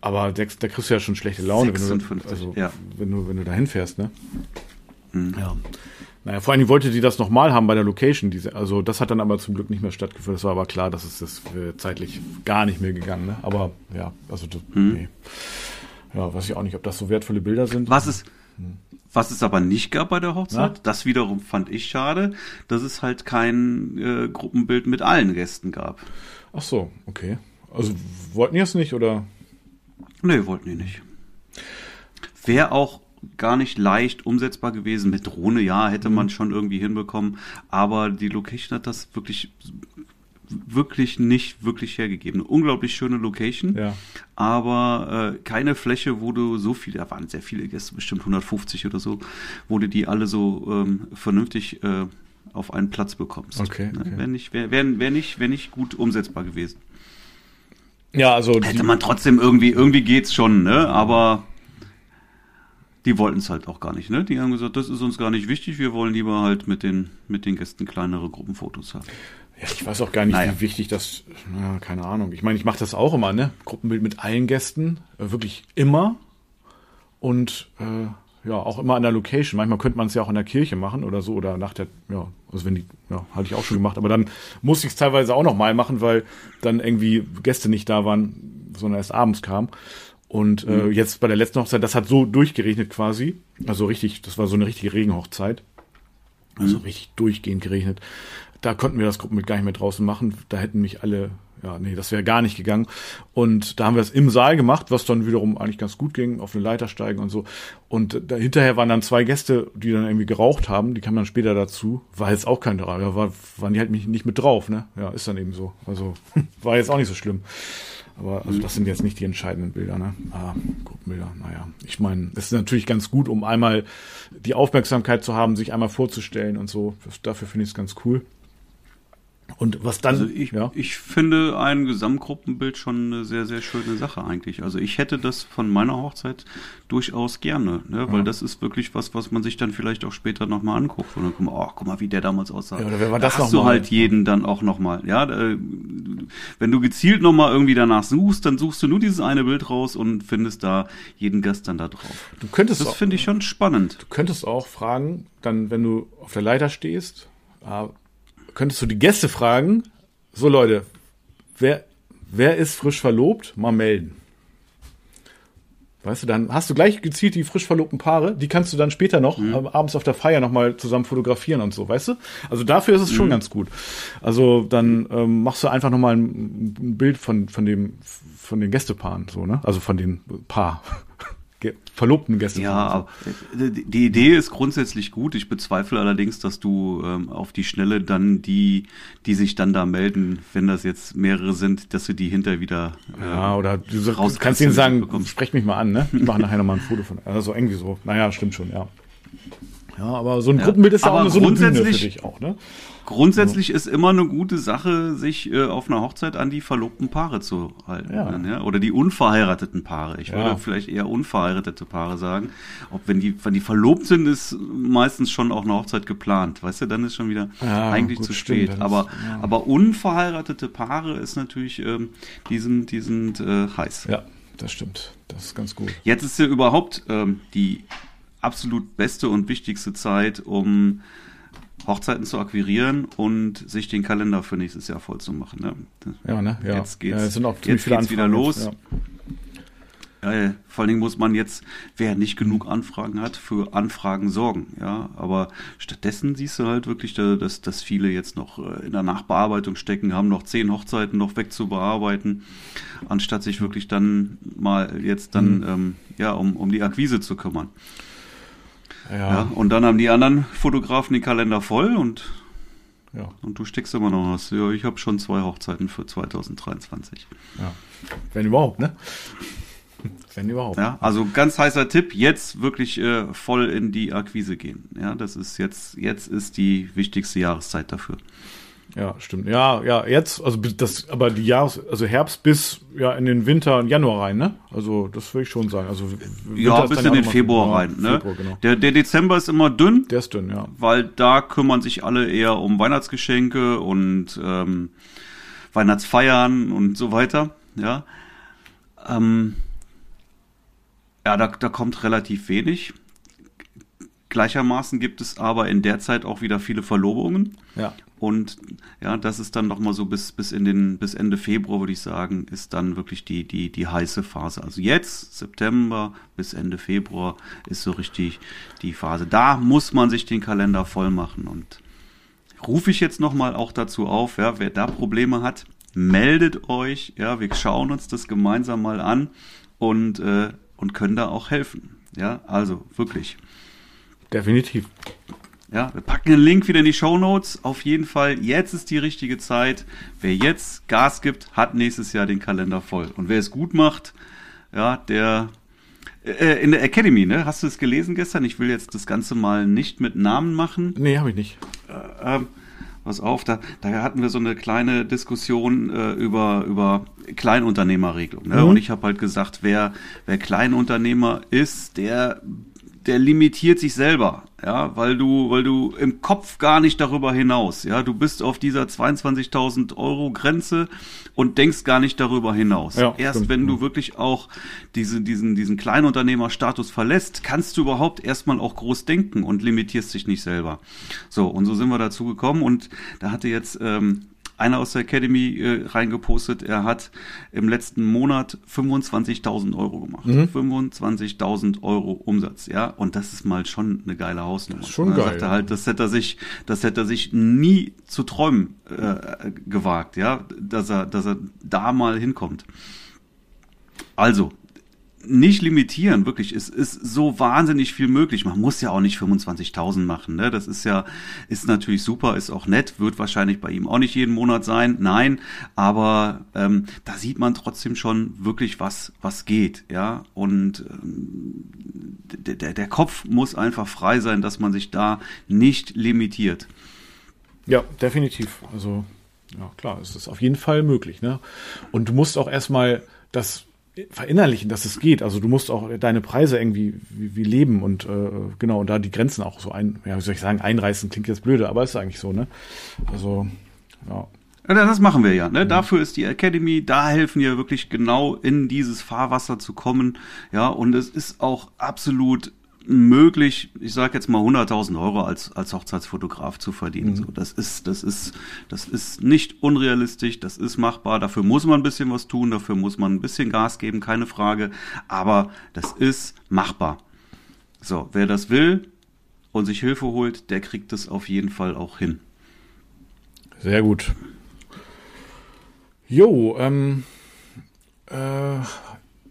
Aber da, da kriegst du ja schon schlechte Laune, 56, wenn du, also, ja. wenn du, wenn du da hinfährst, ne? Mhm. Ja. Naja, vor allem wollte die das nochmal haben bei der Location. Diese, also das hat dann aber zum Glück nicht mehr stattgefunden. Das war aber klar, dass es das zeitlich gar nicht mehr gegangen. Ne? Aber ja, also das, mhm. nee. Ja, weiß ich auch nicht, ob das so wertvolle Bilder sind. Was es, was es aber nicht gab bei der Hochzeit, ja? das wiederum fand ich schade, dass es halt kein äh, Gruppenbild mit allen Gästen gab. Ach so, okay. Also wollten die es nicht oder? Nee, wollten die nicht. Wäre auch gar nicht leicht umsetzbar gewesen. Mit Drohne, ja, hätte man mhm. schon irgendwie hinbekommen. Aber die Location hat das wirklich wirklich nicht wirklich hergegeben. Eine unglaublich schöne Location, ja. aber äh, keine Fläche, wo du so viele, da waren sehr viele Gäste, bestimmt 150 oder so, wo du die alle so ähm, vernünftig äh, auf einen Platz bekommst. Okay. Ne? okay. Wäre nicht, wär, wär, wär nicht, wär nicht gut umsetzbar gewesen. Ja, also. Hätte man trotzdem irgendwie, irgendwie geht's schon, ne? Aber die wollten es halt auch gar nicht, ne? Die haben gesagt, das ist uns gar nicht wichtig, wir wollen lieber halt mit den, mit den Gästen kleinere Gruppenfotos haben. Ja, ich weiß auch gar nicht, naja. wie wichtig das, na, keine Ahnung. Ich meine, ich mache das auch immer, ne? Gruppenbild mit allen Gästen, äh, wirklich immer. Und äh, ja, auch immer an der Location. Manchmal könnte man es ja auch in der Kirche machen oder so oder nach der, ja, also wenn die, ja, hatte ich auch schon gemacht. Aber dann musste ich es teilweise auch noch mal machen, weil dann irgendwie Gäste nicht da waren, sondern erst abends kamen. Und äh, mhm. jetzt bei der letzten Hochzeit, das hat so durchgeregnet quasi. Also richtig, das war so eine richtige Regenhochzeit. Also mhm. richtig durchgehend geregnet da konnten wir das Gruppenbild gar nicht mehr draußen machen. Da hätten mich alle, ja, nee, das wäre gar nicht gegangen. Und da haben wir es im Saal gemacht, was dann wiederum eigentlich ganz gut ging, auf eine Leiter steigen und so. Und da, hinterher waren dann zwei Gäste, die dann irgendwie geraucht haben, die kamen dann später dazu. War jetzt auch kein drauf, da war, waren die halt nicht mit drauf, ne? Ja, ist dann eben so. Also war jetzt auch nicht so schlimm. Aber also das sind jetzt nicht die entscheidenden Bilder, ne? Ah, Gruppenbilder, naja. Ich meine, es ist natürlich ganz gut, um einmal die Aufmerksamkeit zu haben, sich einmal vorzustellen und so. Dafür finde ich es ganz cool. Und was dann? Also ich, ja? ich finde ein Gesamtgruppenbild schon eine sehr, sehr schöne Sache eigentlich. Also ich hätte das von meiner Hochzeit durchaus gerne, ne? weil ja. das ist wirklich was, was man sich dann vielleicht auch später nochmal anguckt. Und dann guck mal, oh, guck mal, wie der damals aussah. Ja, oder war das da hast du halt jeden dann auch nochmal. Ja, wenn du gezielt nochmal irgendwie danach suchst, dann suchst du nur dieses eine Bild raus und findest da jeden Gast dann da drauf. Du könntest das finde ich schon spannend. Du könntest auch fragen, dann, wenn du auf der Leiter stehst, äh, könntest du die Gäste fragen, so Leute, wer, wer ist frisch verlobt? Mal melden. Weißt du, dann hast du gleich gezielt die frisch verlobten Paare, die kannst du dann später noch mhm. äh, abends auf der Feier nochmal zusammen fotografieren und so, weißt du? Also dafür ist es schon mhm. ganz gut. Also dann ähm, machst du einfach nochmal ein, ein Bild von, von dem, von den Gästepaaren, so, ne? Also von den Paar verlobten Gäste. Ja, die Idee ist grundsätzlich gut. Ich bezweifle allerdings, dass du ähm, auf die Schnelle dann die, die sich dann da melden, wenn das jetzt mehrere sind, dass du die hinter wieder äh, Ja, oder du so, kannst ihnen sagen, sprech mich mal an, ne? Ich mache nachher nochmal ein Foto von. Also irgendwie so. Naja, stimmt schon, ja. Ja, aber so ein ja, Gruppenbild ist ja auch eine, so eine Bühne für dich auch, ne? Grundsätzlich ja. ist immer eine gute Sache, sich äh, auf einer Hochzeit an die verlobten Paare zu halten. Ja. ja? Oder die unverheirateten Paare. Ich würde vielleicht eher unverheiratete Paare sagen. Ob wenn die, wenn die verlobt sind, ist meistens schon auch eine Hochzeit geplant. Weißt du, dann ist schon wieder eigentlich gut, zu spät. Stimmt, aber, ist, aber unverheiratete Paare ist natürlich, ähm, die sind, die sind äh, heiß. Ja, das stimmt. Das ist ganz gut. Jetzt ist ja überhaupt ähm, die absolut beste und wichtigste Zeit, um Hochzeiten zu akquirieren und sich den Kalender für nächstes Jahr voll zu machen. Ne? Ja, ne? Ja. Jetzt geht's, ja, sind auch jetzt geht's wieder los. Ja. Ja, vor allen Dingen muss man jetzt, wer nicht genug Anfragen hat, für Anfragen sorgen. Ja, aber stattdessen siehst du halt wirklich, dass, dass viele jetzt noch äh, in der Nachbearbeitung stecken, haben noch zehn Hochzeiten noch wegzubearbeiten, anstatt sich wirklich dann mal jetzt dann mhm. ähm, ja um, um die Akquise zu kümmern. Ja. ja. Und dann haben die anderen Fotografen den Kalender voll und ja. Und du steckst immer noch was. Ja, ich habe schon zwei Hochzeiten für 2023. Ja. Wenn überhaupt, ne? Wenn überhaupt. Ja, also ganz heißer Tipp, jetzt wirklich äh, voll in die Akquise gehen. Ja, das ist jetzt, jetzt ist die wichtigste Jahreszeit dafür. Ja, stimmt. Ja, ja, jetzt, also das, aber die Jahres, also Herbst bis ja in den Winter und Januar rein, ne? Also das würde ich schon sagen. Also Winter ja, bis in den Februar rein, ne? Februar, genau. der, der Dezember ist immer dünn. Der ist dünn, ja. Weil da kümmern sich alle eher um Weihnachtsgeschenke und ähm, Weihnachtsfeiern und so weiter, ja. Ähm, ja, da, da kommt relativ wenig. Gleichermaßen gibt es aber in der Zeit auch wieder viele Verlobungen. Ja. Und ja, das ist dann nochmal so bis, bis in den, bis Ende Februar, würde ich sagen, ist dann wirklich die, die, die heiße Phase. Also jetzt, September bis Ende Februar, ist so richtig die Phase. Da muss man sich den Kalender voll machen. Und rufe ich jetzt nochmal auch dazu auf, ja, wer da Probleme hat, meldet euch. Ja, wir schauen uns das gemeinsam mal an und, äh, und können da auch helfen. Ja, also wirklich. Definitiv. Ja, wir packen den Link wieder in die Show Notes. Auf jeden Fall, jetzt ist die richtige Zeit. Wer jetzt Gas gibt, hat nächstes Jahr den Kalender voll. Und wer es gut macht, ja, der äh, in der Academy, ne? Hast du es gelesen gestern? Ich will jetzt das Ganze mal nicht mit Namen machen. Nee, habe ich nicht. Äh, äh, pass auf, da, da hatten wir so eine kleine Diskussion äh, über, über Kleinunternehmerregelung. Ne? Mhm. Und ich habe halt gesagt, wer, wer Kleinunternehmer ist, der der limitiert sich selber, ja, weil du, weil du im Kopf gar nicht darüber hinaus, ja, du bist auf dieser 22.000 Euro Grenze und denkst gar nicht darüber hinaus. Ja, Erst stimmt. wenn du wirklich auch diese, diesen, diesen Kleinunternehmerstatus verlässt, kannst du überhaupt erstmal auch groß denken und limitierst dich nicht selber. So, und so sind wir dazu gekommen und da hatte jetzt ähm, einer aus der Academy äh, reingepostet, er hat im letzten Monat 25.000 Euro gemacht. Mhm. 25.000 Euro Umsatz, ja. Und das ist mal schon eine geile Hausnummer. Das ist schon geil. Sagte ja. halt, das hätte er sich, das hätte er sich nie zu träumen äh, gewagt, ja, dass er, dass er da mal hinkommt. Also, nicht limitieren, wirklich. Es ist so wahnsinnig viel möglich. Man muss ja auch nicht 25.000 machen. Ne? Das ist ja, ist natürlich super, ist auch nett, wird wahrscheinlich bei ihm auch nicht jeden Monat sein. Nein, aber ähm, da sieht man trotzdem schon wirklich, was, was geht. Ja, und ähm, der, der Kopf muss einfach frei sein, dass man sich da nicht limitiert. Ja, definitiv. Also Ja, klar, es ist auf jeden Fall möglich. Ne? Und du musst auch erstmal das verinnerlichen, dass es geht. Also du musst auch deine Preise irgendwie wie, wie leben und äh, genau, und da die Grenzen auch so ein, ja, wie soll ich sagen, einreißen, klingt jetzt blöde, aber ist eigentlich so, ne? Also, ja. Das machen wir ja. Ne? Dafür ist die Academy, da helfen wir wirklich genau in dieses Fahrwasser zu kommen. Ja, und es ist auch absolut möglich, ich sage jetzt mal 100.000 Euro als, als Hochzeitsfotograf zu verdienen. Mhm. So, das ist, das ist, das ist nicht unrealistisch, das ist machbar. Dafür muss man ein bisschen was tun, dafür muss man ein bisschen Gas geben, keine Frage. Aber das ist machbar. So, wer das will und sich Hilfe holt, der kriegt es auf jeden Fall auch hin. Sehr gut. Jo, ähm, äh,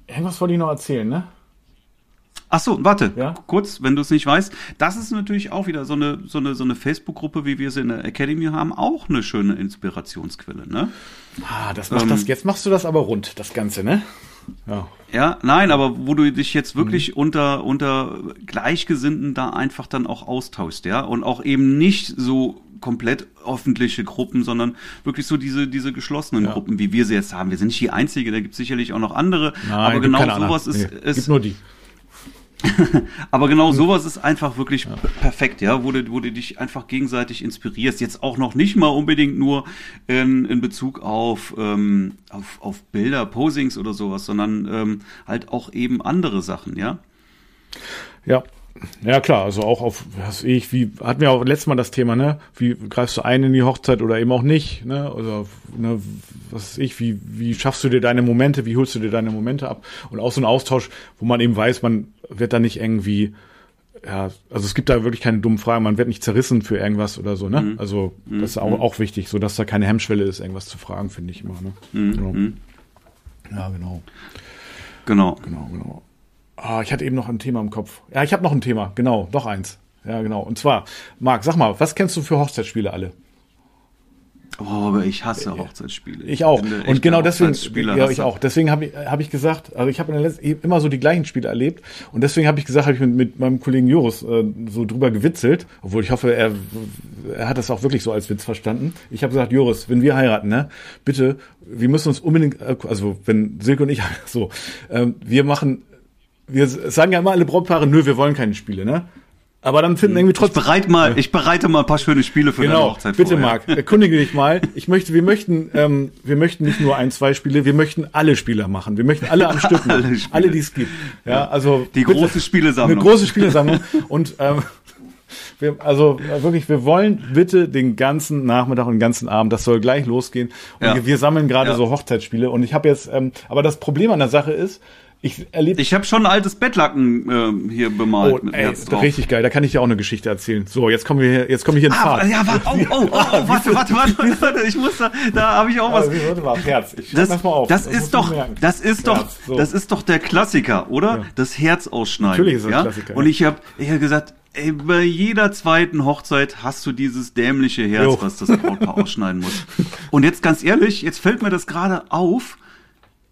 irgendwas wollte ich noch erzählen, ne? Ach so, warte, ja? kurz, wenn du es nicht weißt. Das ist natürlich auch wieder so eine, so eine, so eine Facebook-Gruppe, wie wir sie in der Academy haben, auch eine schöne Inspirationsquelle, ne? Ah, das macht ähm, das, jetzt machst du das aber rund, das Ganze, ne? Ja. Ja, nein, aber wo du dich jetzt wirklich mhm. unter, unter Gleichgesinnten da einfach dann auch austauschst, ja? Und auch eben nicht so komplett öffentliche Gruppen, sondern wirklich so diese, diese geschlossenen ja. Gruppen, wie wir sie jetzt haben. Wir sind nicht die Einzige, da gibt es sicherlich auch noch andere. Nein, aber genau sowas ist, nee, ist. Gibt nur die. Aber genau sowas ist einfach wirklich ja. perfekt, ja, wo du, wo du dich einfach gegenseitig inspirierst. Jetzt auch noch nicht mal unbedingt nur in, in Bezug auf, ähm, auf, auf Bilder, Posings oder sowas, sondern ähm, halt auch eben andere Sachen, ja. Ja, ja, klar, also auch auf, was ich, wie, hatten wir auch letztes Mal das Thema, ne? Wie greifst du ein in die Hochzeit oder eben auch nicht, ne? Also, ne, was ich, wie, wie schaffst du dir deine Momente, wie holst du dir deine Momente ab? Und auch so ein Austausch, wo man eben weiß, man wird da nicht irgendwie, ja, also es gibt da wirklich keine dummen Fragen, man wird nicht zerrissen für irgendwas oder so, ne? Mhm. Also, das ist auch, mhm. auch wichtig, so dass da keine Hemmschwelle ist, irgendwas zu fragen, finde ich immer, ne? Mhm. Genau. Mhm. Ja, genau. Genau. Genau, genau. Ah, ich hatte eben noch ein Thema im Kopf. Ja, ich habe noch ein Thema, genau, noch eins. Ja, genau. Und zwar, Marc, sag mal, was kennst du für Hochzeitsspiele alle? Oh, aber ich hasse Hochzeitsspiele. Ich auch. Und genau deswegen, ja, ich auch. Deswegen habe ich, hab ich gesagt, also ich habe in der letzten immer so die gleichen Spiele erlebt und deswegen habe ich gesagt, habe ich mit, mit meinem Kollegen Joris äh, so drüber gewitzelt, obwohl ich hoffe, er, er hat das auch wirklich so als Witz verstanden. Ich habe gesagt, Joris, wenn wir heiraten, ne, bitte, wir müssen uns unbedingt, äh, also wenn Silke und ich so, ähm, wir machen wir sagen ja immer alle Brautpaare, nö, wir wollen keine Spiele, ne? Aber dann finden irgendwie trotzdem. Ich bereite mal, ich bereite mal ein paar schöne Spiele für genau, deine Hochzeit Bitte, vorher. Marc, erkundige dich mal. Ich möchte, wir möchten, ähm, wir möchten nicht nur ein, zwei Spiele, wir möchten alle Spiele machen. Wir möchten alle am Stück alle, alle, die es gibt. Ja, also die bitte, große Spielesammlung. Eine große Spielesammlung und ähm, wir, also wirklich, wir wollen bitte den ganzen Nachmittag und den ganzen Abend, das soll gleich losgehen. Und ja. wir, wir, sammeln gerade ja. so Hochzeitsspiele. Und ich habe jetzt, ähm, aber das Problem an der Sache ist, ich erlebe. Ich habe schon ein altes Bettlaken äh, hier bemalt oh, mit ey, Herz drauf. Richtig geil. Da kann ich dir auch eine Geschichte erzählen. So, jetzt kommen wir hier, jetzt komme ich in ah, Fahrt. Ja, warte, oh, oh, oh, oh warte, warte, warte, warte, ich muss da, da habe ich auch was. Warte mal, Herz. Ich das, das mal auf. Das, das ist doch, das ist doch, Herz, so. das ist doch der Klassiker, oder? Ja. Das Herz ausschneiden. Natürlich ist das ja? Klassiker. Und ich habe, ich habe gesagt, Ey, bei jeder zweiten Hochzeit hast du dieses dämliche Herz, jo. was das Brautpaar ausschneiden muss. Und jetzt ganz ehrlich, jetzt fällt mir das gerade auf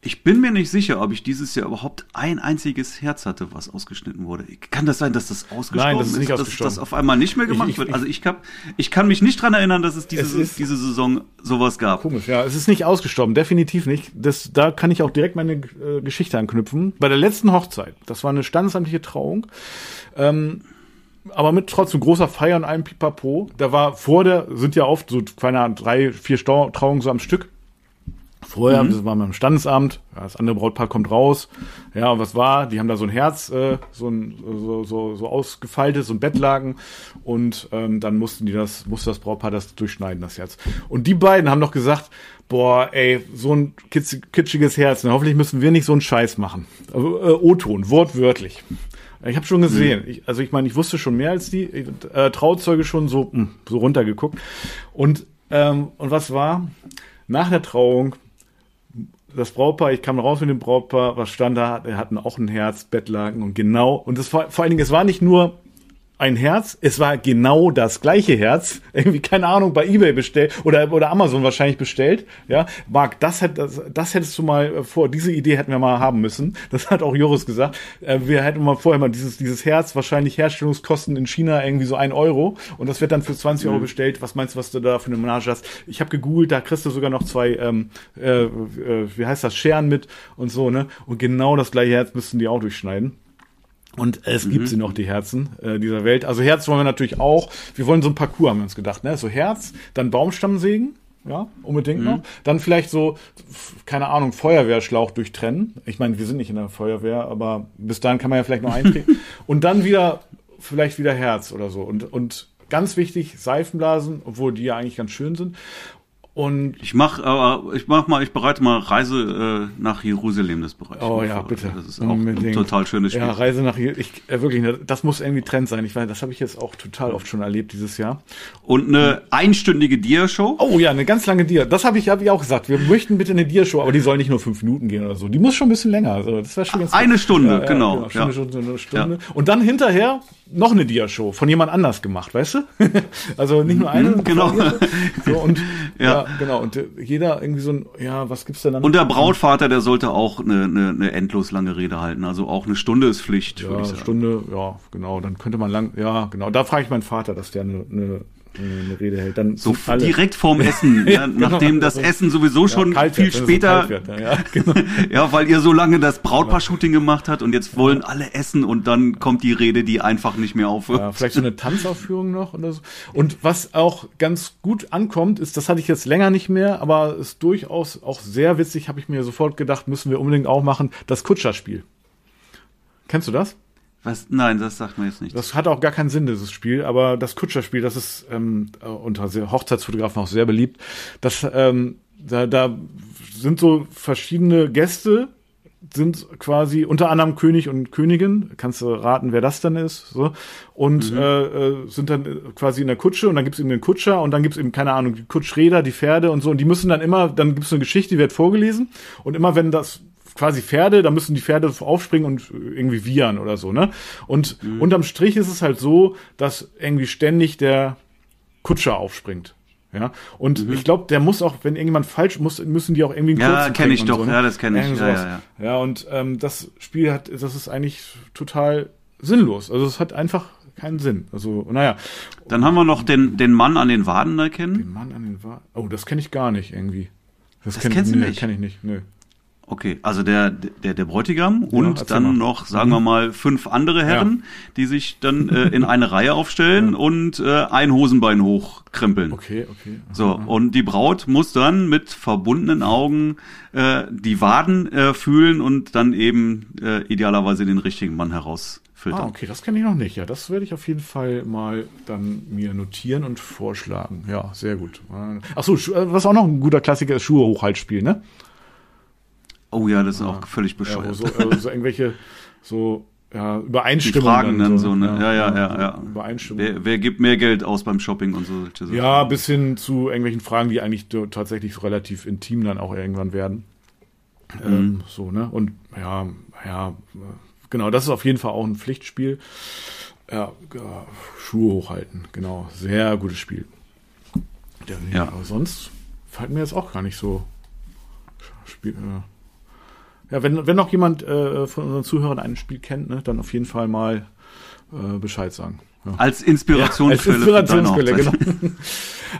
ich bin mir nicht sicher, ob ich dieses Jahr überhaupt ein einziges Herz hatte, was ausgeschnitten wurde. Kann das sein, dass das ausgestorben Nein, das ist, nicht ist dass das auf einmal nicht mehr gemacht ich, ich, wird? Also ich, hab, ich kann mich nicht dran erinnern, dass es diese, es diese Saison sowas gab. Komisch, ja. Es ist nicht ausgestorben, definitiv nicht. Das, da kann ich auch direkt meine äh, Geschichte anknüpfen. Bei der letzten Hochzeit, das war eine standesamtliche Trauung, ähm, aber mit trotzdem großer Feier und allem Pipapo. Da war vor der, sind ja oft so, keine Ahnung, drei, vier Trauungen so am Stück. Vorher, mhm. das war beim Standesamt, ja, das andere Brautpaar kommt raus. Ja, und was war? Die haben da so ein Herz, äh, so ein so, so, so ausgefaltet, so ein Bettlaken und ähm, dann mussten die das, musste das Brautpaar das durchschneiden, das Herz. Und die beiden haben noch gesagt, boah, ey, so ein kitsch, kitschiges Herz, ne, hoffentlich müssen wir nicht so einen Scheiß machen. Äh, O-Ton, wortwörtlich. Ich habe schon gesehen. Mhm. Ich, also ich meine, ich wusste schon mehr als die äh, Trauzeuge schon so mh, hm, so runtergeguckt. Und ähm, und was war? Nach der Trauung das Brautpaar, ich kam raus mit dem Brautpaar, was stand da? Er hatten auch ein Herz, Bettlaken und genau. Und das vor, vor allen Dingen, es war nicht nur ein Herz. Es war genau das gleiche Herz. Irgendwie, keine Ahnung, bei Ebay bestellt oder, oder Amazon wahrscheinlich bestellt. Ja, Marc, das, hätt, das, das hättest du mal vor, diese Idee hätten wir mal haben müssen. Das hat auch Joris gesagt. Äh, wir hätten mal vorher mal dieses, dieses Herz, wahrscheinlich Herstellungskosten in China irgendwie so ein Euro. Und das wird dann für 20 Euro mhm. bestellt. Was meinst du, was du da für eine Menage hast? Ich habe gegoogelt, da kriegst du sogar noch zwei, ähm, äh, äh, wie heißt das, Scheren mit und so, ne? Und genau das gleiche Herz müssten die auch durchschneiden. Und es gibt mhm. sie noch, die Herzen äh, dieser Welt. Also Herz wollen wir natürlich auch. Wir wollen so ein Parcours, haben wir uns gedacht. Ne? So Herz, dann Baumstammsägen, ja, unbedingt mhm. noch. Dann vielleicht so, keine Ahnung, Feuerwehrschlauch durchtrennen. Ich meine, wir sind nicht in der Feuerwehr, aber bis dahin kann man ja vielleicht noch eintreten. und dann wieder, vielleicht wieder Herz oder so. Und, und ganz wichtig, Seifenblasen, obwohl die ja eigentlich ganz schön sind. Und ich mach, aber ich mach mal, ich bereite mal Reise äh, nach Jerusalem das Bereich. Oh ja, bitte. Das ist auch Unbedingt. ein total schönes Spiel. Ja, Reise nach ich äh, wirklich, ne, das muss irgendwie Trend sein. Ich weiß, das habe ich jetzt auch total oft schon erlebt dieses Jahr. Und eine einstündige Dia-Show? Oh ja, eine ganz lange Dia. Das habe ich, hab ich auch gesagt. Wir möchten bitte eine Dia-Show, aber die soll nicht nur fünf Minuten gehen oder so. Die muss schon ein bisschen länger. Also das wäre schon ganz Eine gut. Stunde, ja, genau. Ja, Stunde, Stunde, eine Stunde. Ja. Und dann hinterher noch eine Dia-Show von jemand anders gemacht, weißt du? also nicht nur eine. Genau. So, und ja. Ja, genau. Und jeder irgendwie so ein, ja, was gibt's denn dann? Und der Brautvater, der sollte auch eine, eine, eine endlos lange Rede halten. Also auch eine Stunde ist Pflicht. Ja, eine Stunde, ja, genau. Dann könnte man lang, ja, genau. Da frage ich meinen Vater, dass der eine, eine eine Rede hält. Dann so direkt vorm Essen, ja, genau. nachdem das Essen sowieso schon ja, viel später, wird, ja, genau. ja, weil ihr so lange das Brautpaar-Shooting gemacht habt und jetzt wollen alle essen und dann kommt die Rede, die einfach nicht mehr aufhört. Ja, vielleicht so eine Tanzaufführung noch oder so. Und was auch ganz gut ankommt, ist, das hatte ich jetzt länger nicht mehr, aber ist durchaus auch sehr witzig, habe ich mir sofort gedacht, müssen wir unbedingt auch machen, das Kutscherspiel. Kennst du das? Was? Nein, das sagt man jetzt nicht. Das hat auch gar keinen Sinn, dieses Spiel. Aber das Kutscherspiel, das ist ähm, unter Hochzeitsfotografen auch sehr beliebt. Das, ähm, da, da sind so verschiedene Gäste, sind quasi unter anderem König und Königin. Kannst du raten, wer das dann ist? So. Und mhm. äh, äh sind dann quasi in der Kutsche und dann gibt's eben den Kutscher und dann gibt's eben, keine Ahnung, die Kutschräder, die Pferde und so. Und die müssen dann immer, dann gibt's eine Geschichte, die wird vorgelesen. Und immer wenn das quasi Pferde, da müssen die Pferde aufspringen und irgendwie wiehern oder so, ne? Und mhm. unterm Strich ist es halt so, dass irgendwie ständig der Kutscher aufspringt. Ja, und mhm. ich glaube, der muss auch, wenn irgendjemand falsch muss, müssen die auch irgendwie Ja, kenne ich doch, so, ne? ja, das kenne ich. Ja, ja, ja. ja, und ähm, das Spiel hat, das ist eigentlich total sinnlos. Also es hat einfach keinen Sinn. Also, naja. Dann haben wir noch den, den Mann an den Waden erkennen. Den Mann an den Waden. Oh, das kenne ich gar nicht irgendwie. Das, das kenn, kennst nee, du nicht? Kenn ich nicht, nö. Okay, also der, der, der Bräutigam und ja, dann noch, sagen wir mhm. mal, fünf andere Herren, ja. die sich dann äh, in eine Reihe aufstellen ja. und äh, ein Hosenbein hochkrempeln. Okay, okay. Aha. So, und die Braut muss dann mit verbundenen Augen äh, die Waden äh, fühlen und dann eben äh, idealerweise den richtigen Mann herausfiltern. Ah, okay, das kenne ich noch nicht. Ja, das werde ich auf jeden Fall mal dann mir notieren und vorschlagen. Ja, sehr gut. Ach so, äh, was auch noch ein guter Klassiker ist, Schuhe hochhaltspiel, ne? Oh ja, das ist ja. auch völlig bescheuert. Ja, so, äh, so irgendwelche so ja, Übereinstimmungen. Die Fragen dann, so, so ne? Ja, ja, ja. ja, Übereinstimmungen. Wer, wer, gibt mehr Geld aus beim Shopping und so? Ja, bis hin zu irgendwelchen Fragen, die eigentlich tatsächlich so relativ intim dann auch irgendwann werden. Mhm. Ähm, so, ne? Und ja, ja, genau, das ist auf jeden Fall auch ein Pflichtspiel. Ja, Schuhe hochhalten, genau. Sehr gutes Spiel. Ja, aber sonst fällt mir jetzt auch gar nicht so Spiel, äh, ja, wenn, wenn noch jemand äh, von unseren Zuhörern ein Spiel kennt, ne, dann auf jeden Fall mal äh, Bescheid sagen. Ja. Als Inspirationsquelle. Ja, als Inspirationsquelle, genau. Aber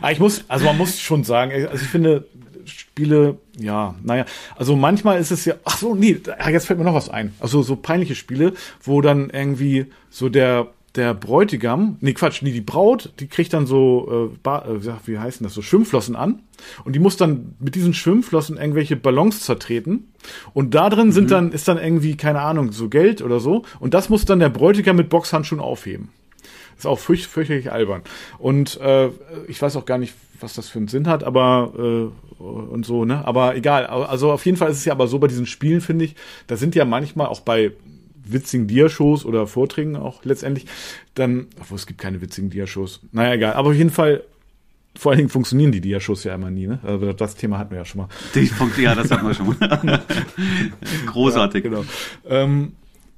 ah, ich muss, also man muss schon sagen, also ich finde, Spiele, ja, naja, also manchmal ist es ja, ach so, nee, jetzt fällt mir noch was ein. Also so peinliche Spiele, wo dann irgendwie so der der Bräutigam, nee Quatsch, nee, die Braut, die kriegt dann so, äh, äh wie heißen das, so Schwimmflossen an und die muss dann mit diesen Schwimmflossen irgendwelche Ballons zertreten und da drin mhm. sind dann, ist dann irgendwie, keine Ahnung, so Geld oder so und das muss dann der Bräutigam mit Boxhandschuhen aufheben. Ist auch fürch fürchterlich albern. Und äh, ich weiß auch gar nicht, was das für einen Sinn hat, aber äh, und so, ne? Aber egal. Also auf jeden Fall ist es ja aber so bei diesen Spielen, finde ich, da sind ja manchmal auch bei witzigen Dia-Shows oder Vorträgen auch letztendlich, dann, obwohl es gibt keine witzigen Dia-Shows. Naja, egal. Aber auf jeden Fall, vor allen Dingen funktionieren die Dia-Shows ja immer nie, ne? Also das Thema hatten wir ja schon mal. Die, ja, das hatten wir schon mal. Großartig. Ja, genau. Ähm,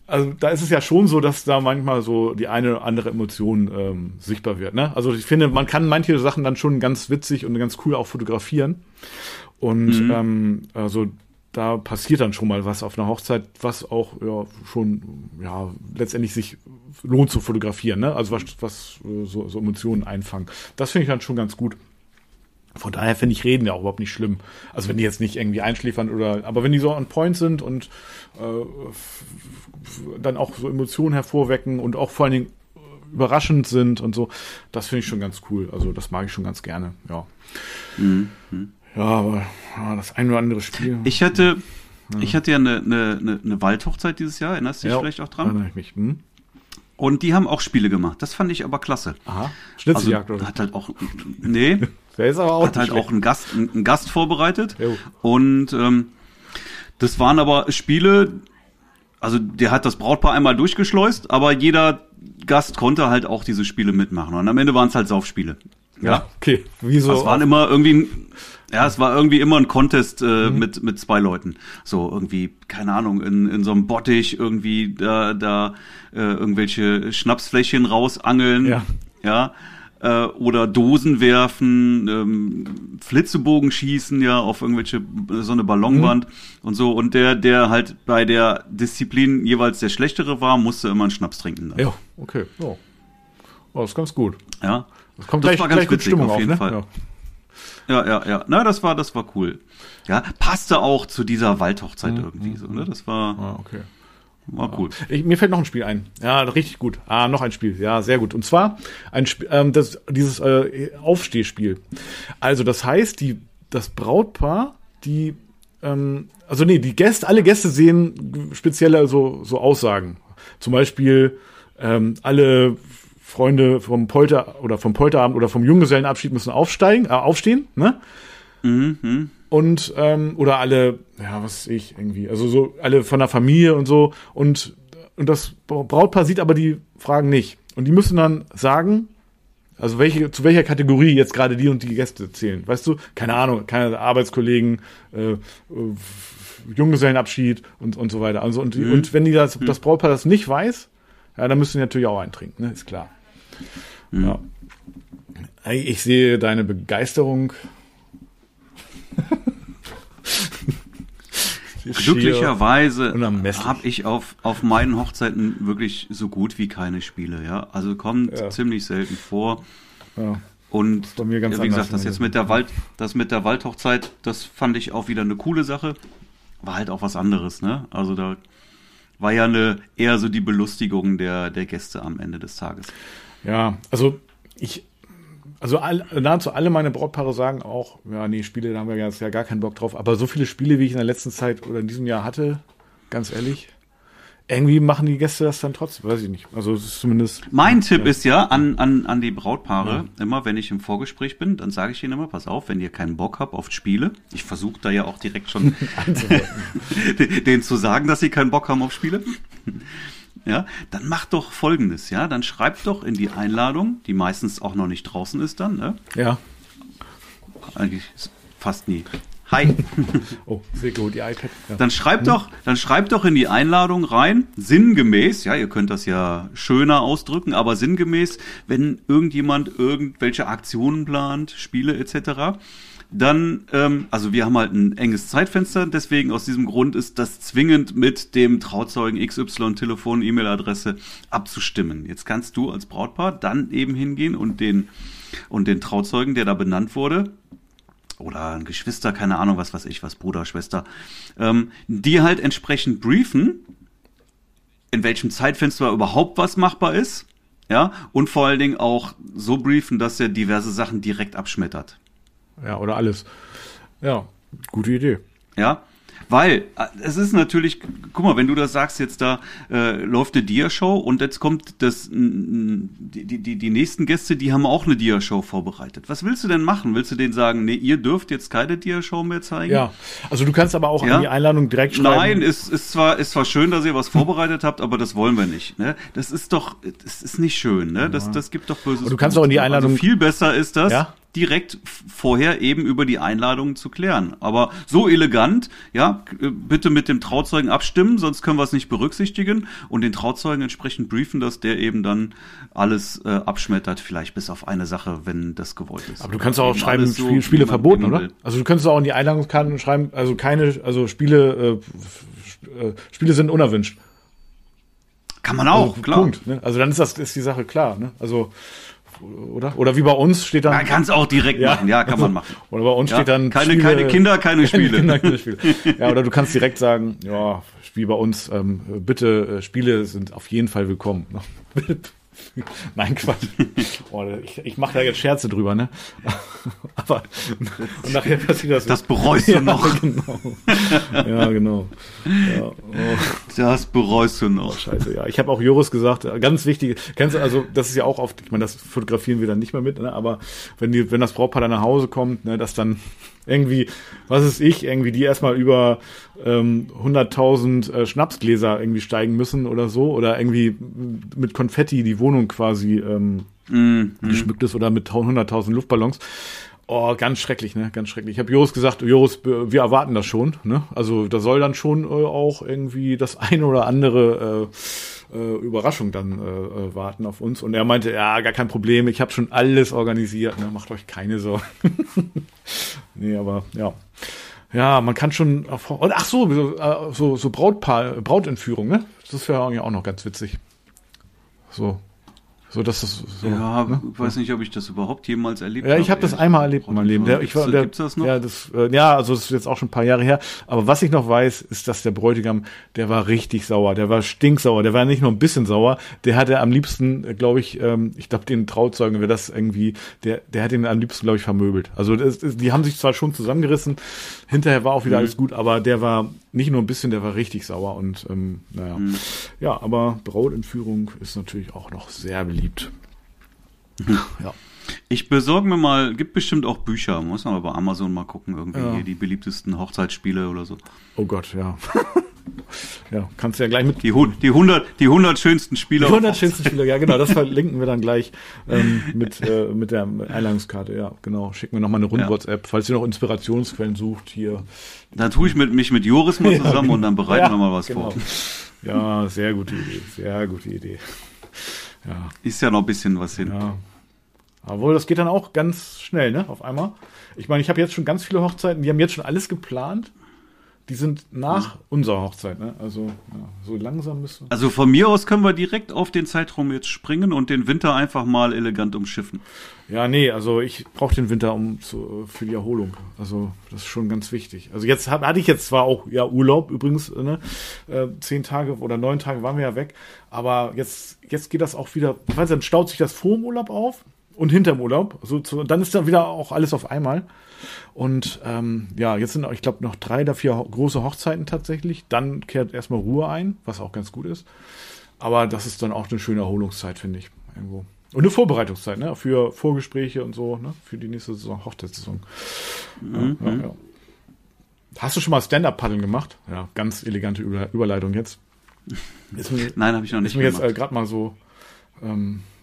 also da ist es ja schon so, dass da manchmal so die eine oder andere Emotion ähm, sichtbar wird. Ne? Also ich finde, man kann manche Sachen dann schon ganz witzig und ganz cool auch fotografieren. Und mhm. ähm, also da passiert dann schon mal was auf einer Hochzeit, was auch ja schon ja letztendlich sich lohnt zu fotografieren. Ne? Also was, was so, so Emotionen einfangen. Das finde ich dann schon ganz gut. Von daher finde ich Reden ja auch überhaupt nicht schlimm. Also wenn die jetzt nicht irgendwie einschläfern oder, aber wenn die so on point sind und äh, dann auch so Emotionen hervorwecken und auch vor allen Dingen überraschend sind und so, das finde ich schon ganz cool. Also das mag ich schon ganz gerne, ja. Mhm. Ja, aber ja, das ein oder andere Spiel. Ich hatte, ja. ich hatte ja eine, eine, eine Waldhochzeit dieses Jahr, erinnerst du dich ja, vielleicht auch dran? Erinnere ich mich. Hm? Und die haben auch Spiele gemacht. Das fand ich aber klasse. Aha. Schnitzeljagd also, oder? Hat halt auch, nee. Der ist aber auch hat halt schlecht. auch einen Gast, einen Gast vorbereitet. Jo. Und ähm, das waren aber Spiele, also der hat das Brautpaar einmal durchgeschleust, aber jeder Gast konnte halt auch diese Spiele mitmachen. Und am Ende waren es halt Saufspiele. Ja, ja okay. Wieso? Das waren immer irgendwie, ja, es war irgendwie immer ein Contest äh, mhm. mit mit zwei Leuten. So irgendwie, keine Ahnung, in, in so einem Bottich irgendwie da da äh, irgendwelche Schnapsfläschchen rausangeln. Ja. Ja äh, oder Dosen werfen, ähm, Flitzebogen schießen ja auf irgendwelche so eine Ballonwand mhm. und so und der der halt bei der Disziplin jeweils der schlechtere war, musste immer einen Schnaps trinken. Dann. Ja, okay. Ja. Oh, das ist ganz gut. Ja. Das kommt das gleich, war ganz gleich witzig, Stimmung auf jeden auf, ne? Fall. Ja. Ja, ja, ja. Na, das war das war cool. Ja, passte auch zu dieser Waldhochzeit mhm. irgendwie so, ne? Das war ah, okay. War gut. Ich, mir fällt noch ein Spiel ein. Ja, richtig gut. Ah, noch ein Spiel. Ja, sehr gut. Und zwar ein Spiel, ähm, das, dieses äh, Aufstehspiel. Also das heißt, die, das Brautpaar, die, ähm, also nee, die Gäste, alle Gäste sehen spezielle so, so Aussagen. Zum Beispiel ähm, alle Freunde vom Polter oder vom Polterabend oder vom Junggesellenabschied müssen aufsteigen, äh, aufstehen, ne? Mhm und ähm, oder alle, ja, was weiß ich, irgendwie, also so alle von der Familie und so und und das Brautpaar sieht aber die Fragen nicht und die müssen dann sagen, also welche zu welcher Kategorie jetzt gerade die und die Gäste zählen, weißt du? Keine Ahnung, keine Arbeitskollegen, äh, äh, Junggesellenabschied und und so weiter. Also und mhm. und wenn die das mhm. das Brautpaar das nicht weiß, ja, dann müssen die natürlich auch eintrinken, ne? Ist klar. Mhm. Ja. Ich sehe deine Begeisterung Glücklicherweise habe ich auf, auf meinen Hochzeiten wirklich so gut wie keine Spiele, ja. Also kommt ja. ziemlich selten vor. Ja. Und wie gesagt, das jetzt mit der Wald, das mit der Waldhochzeit, das fand ich auch wieder eine coole Sache. War halt auch was anderes, ne? Also da war ja eine eher so die Belustigung der, der Gäste am Ende des Tages. Ja, also ich also all, nahezu alle meine Brautpaare sagen auch, ja, nee, Spiele, da haben wir jetzt ja gar keinen Bock drauf. Aber so viele Spiele, wie ich in der letzten Zeit oder in diesem Jahr hatte, ganz ehrlich, irgendwie machen die Gäste das dann trotzdem, weiß ich nicht. Also es ist zumindest. Mein Tipp ja. ist ja an, an, an die Brautpaare, ja. immer wenn ich im Vorgespräch bin, dann sage ich ihnen immer, pass auf, wenn ihr keinen Bock habt auf Spiele, ich versuche da ja auch direkt schon denen zu sagen, dass sie keinen Bock haben auf Spiele ja, dann macht doch folgendes, ja, dann schreibt doch in die Einladung, die meistens auch noch nicht draußen ist dann, ne? Ja. Eigentlich fast nie. Hi. oh, sehr gut, die iPad. Ja. Dann schreibt hm. doch, dann schreibt doch in die Einladung rein, sinngemäß, ja, ihr könnt das ja schöner ausdrücken, aber sinngemäß, wenn irgendjemand irgendwelche Aktionen plant, Spiele etc., dann, ähm, also wir haben halt ein enges Zeitfenster, deswegen aus diesem Grund ist das zwingend mit dem Trauzeugen XY Telefon, E-Mail-Adresse abzustimmen. Jetzt kannst du als Brautpaar dann eben hingehen und den, und den Trauzeugen, der da benannt wurde, oder ein Geschwister, keine Ahnung, was weiß ich, was Bruder, Schwester, ähm, die halt entsprechend briefen, in welchem Zeitfenster überhaupt was machbar ist, ja, und vor allen Dingen auch so briefen, dass er diverse Sachen direkt abschmettert. Ja, oder alles. Ja, gute Idee. Ja, weil äh, es ist natürlich, guck mal, wenn du das sagst, jetzt da äh, läuft eine Dia-Show und jetzt kommt das, die, die, die nächsten Gäste, die haben auch eine Dia-Show vorbereitet. Was willst du denn machen? Willst du denen sagen, nee, ihr dürft jetzt keine Dia-Show mehr zeigen? Ja, also du kannst aber auch ja? an die Einladung direkt schreiben. Nein, ist, ist, zwar, ist zwar schön, dass ihr was vorbereitet habt, aber das wollen wir nicht. Ne? Das ist doch, das ist nicht schön. Ne? Das, das gibt doch böses. Und du kannst auch in die Einladung. Also viel besser ist das. Ja? Direkt vorher eben über die Einladungen zu klären. Aber so elegant, ja, bitte mit dem Trauzeugen abstimmen, sonst können wir es nicht berücksichtigen und den Trauzeugen entsprechend briefen, dass der eben dann alles äh, abschmettert, vielleicht bis auf eine Sache, wenn das gewollt ist. Aber du kannst auch schreiben, so, Spiele, Spiele verboten, oder? Also du könntest auch in die Einladungskarten schreiben, also keine, also Spiele, äh, äh Spiele sind unerwünscht. Kann man auch, also, klar. Punkt. Ne? Also dann ist das ist die Sache klar. Ne? Also oder? Oder wie bei uns steht dann. Man kann es auch direkt ja, machen, ja, kann man machen. Oder bei uns ja, steht dann. Keine, Spiele, keine Kinder, keine Spiele. Kinder, keine Spiele. ja, oder du kannst direkt sagen, ja, wie bei uns, ähm, bitte, äh, Spiele sind auf jeden Fall willkommen. Nein, Quatsch. Oh, ich ich mache da jetzt Scherze drüber, ne? Aber und nachher passiert das. Das bereust du ja, noch. Genau. Ja, genau. Ja, oh. Das bereust du noch. Oh, scheiße, ja. Ich habe auch Joris gesagt, ganz wichtig, kennst du, also das ist ja auch oft, ich meine, das fotografieren wir dann nicht mehr mit, ne? aber wenn die, wenn das Brautpaar dann nach Hause kommt, ne, dass dann irgendwie, was ist ich, irgendwie die erstmal über ähm, 100.000 äh, Schnapsgläser irgendwie steigen müssen oder so oder irgendwie mit Konfetti die Wohnung quasi ähm, mm, geschmückt ist oder mit 100.000 Luftballons. Oh, ganz schrecklich, ne? Ganz schrecklich. Ich habe Joris gesagt, Joris, wir erwarten das schon, ne? Also da soll dann schon äh, auch irgendwie das eine oder andere äh, äh, Überraschung dann äh, äh, warten auf uns. Und er meinte, ja, gar kein Problem, ich habe schon alles organisiert, ne? Macht euch keine Sorgen. nee, aber ja. Ja, man kann schon auf, ach so, so, so, so Brautpaar, Brautentführung, ne? Das wäre auch noch ganz witzig. So, so, dass das so, ja, ne? weiß nicht, ob ich das überhaupt jemals erlebt habe. Ja, ich habe das einmal erlebt in meinem Leben. Der, ich war, der, gibt's das noch? Ja, das, äh, ja, also das ist jetzt auch schon ein paar Jahre her. Aber was ich noch weiß, ist, dass der Bräutigam, der war richtig sauer. Der war stinksauer. Der war nicht nur ein bisschen sauer. Der hatte am liebsten, äh, glaube ich, ähm, ich glaube, den Trauzeugen wäre das irgendwie, der, der hat ihn am liebsten, glaube ich, vermöbelt. Also das, die haben sich zwar schon zusammengerissen. Hinterher war auch wieder mhm. alles gut, aber der war nicht nur ein bisschen, der war richtig sauer und ähm, naja. Mhm. Ja, aber Brautentführung ist natürlich auch noch sehr beliebt. Mhm. Ja. Ich besorge mir mal, gibt bestimmt auch Bücher, muss man aber bei Amazon mal gucken, irgendwie ja. hier die beliebtesten Hochzeitsspiele oder so. Oh Gott, ja. ja, kannst du ja gleich mit. Die, die 100, die 100 schönsten Spieler. Die 100 schönsten Spieler, ja, genau. Das verlinken wir dann gleich ähm, mit, äh, mit der Einladungskarte. Ja, genau. Schicken wir nochmal eine Rund-WhatsApp. Ja. Falls ihr noch Inspirationsquellen sucht, hier. Da tue ich mit, mich mit Joris mal zusammen ja, genau. und dann bereiten ja, wir mal was genau. vor. Ja, sehr gute Idee. Sehr gute Idee. Ja. Ist ja noch ein bisschen was hin. Ja. Obwohl, das geht dann auch ganz schnell, ne? Auf einmal. Ich meine, ich habe jetzt schon ganz viele Hochzeiten, die haben jetzt schon alles geplant die sind nach mhm. unserer Hochzeit, ne? Also ja, so langsam müssen. Also von mir aus können wir direkt auf den Zeitraum jetzt springen und den Winter einfach mal elegant umschiffen. Ja, nee, also ich brauche den Winter um zu, für die Erholung. Also das ist schon ganz wichtig. Also jetzt hab, hatte ich jetzt zwar auch ja Urlaub übrigens, ne? Äh, zehn Tage oder neun Tage waren wir ja weg, aber jetzt jetzt geht das auch wieder. Ich weiß, dann staut sich das vor dem Urlaub auf und hinterm Urlaub. Also zu, dann ist dann wieder auch alles auf einmal. Und ähm, ja, jetzt sind, ich glaube, noch drei oder vier große Hochzeiten tatsächlich. Dann kehrt erstmal Ruhe ein, was auch ganz gut ist. Aber das ist dann auch eine schöne Erholungszeit, finde ich. Irgendwo. Und eine Vorbereitungszeit, ne? Für Vorgespräche und so, ne? Für die nächste Saison, Hochzeitssaison. Mhm. Ja, ja. Hast du schon mal Stand-Up-Paddeln gemacht? Ja, ganz elegante Über Überleitung jetzt. Mir, Nein, habe ich noch nicht. Ist mir gemacht. jetzt äh, gerade mal so ähm, äh,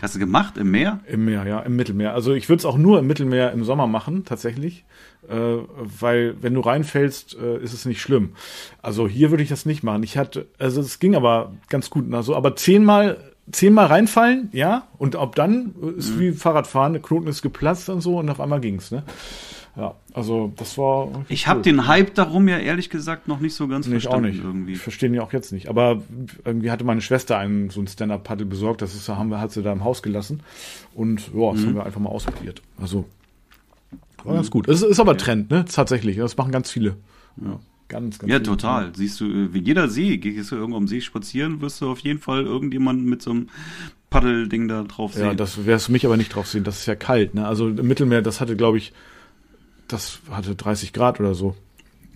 Hast du gemacht im Meer? Im Meer, ja, im Mittelmeer. Also ich würde es auch nur im Mittelmeer im Sommer machen, tatsächlich. Äh, weil wenn du reinfällst, äh, ist es nicht schlimm. Also hier würde ich das nicht machen. Ich hatte, also es ging aber ganz gut. Also, aber zehnmal zehnmal reinfallen, ja, und ob dann ist mhm. wie Fahrradfahren, der Knoten ist geplatzt und so und auf einmal ging's, ne? Ja, also das war. Ich habe den Hype darum ja ehrlich gesagt noch nicht so ganz nee, verstanden. Ich auch nicht. Irgendwie. Ich verstehe ihn ja auch jetzt nicht. Aber irgendwie hatte meine Schwester einen so ein Stand-Up-Paddle besorgt. Das ist, haben wir, hat sie da im Haus gelassen. Und ja, das mhm. haben wir einfach mal ausprobiert. Also war mhm. ganz gut. Es ist aber Trend, ne? Tatsächlich. Das machen ganz viele. Ja. Ganz, ganz ja, total. Dinge. Siehst du, wie jeder See, gehst du irgendwo am See spazieren, wirst du auf jeden Fall irgendjemanden mit so einem Paddelding da drauf sehen. Ja, das wirst du mich aber nicht drauf sehen. Das ist ja kalt, ne? Also im Mittelmeer, das hatte, glaube ich, das hatte 30 Grad oder so.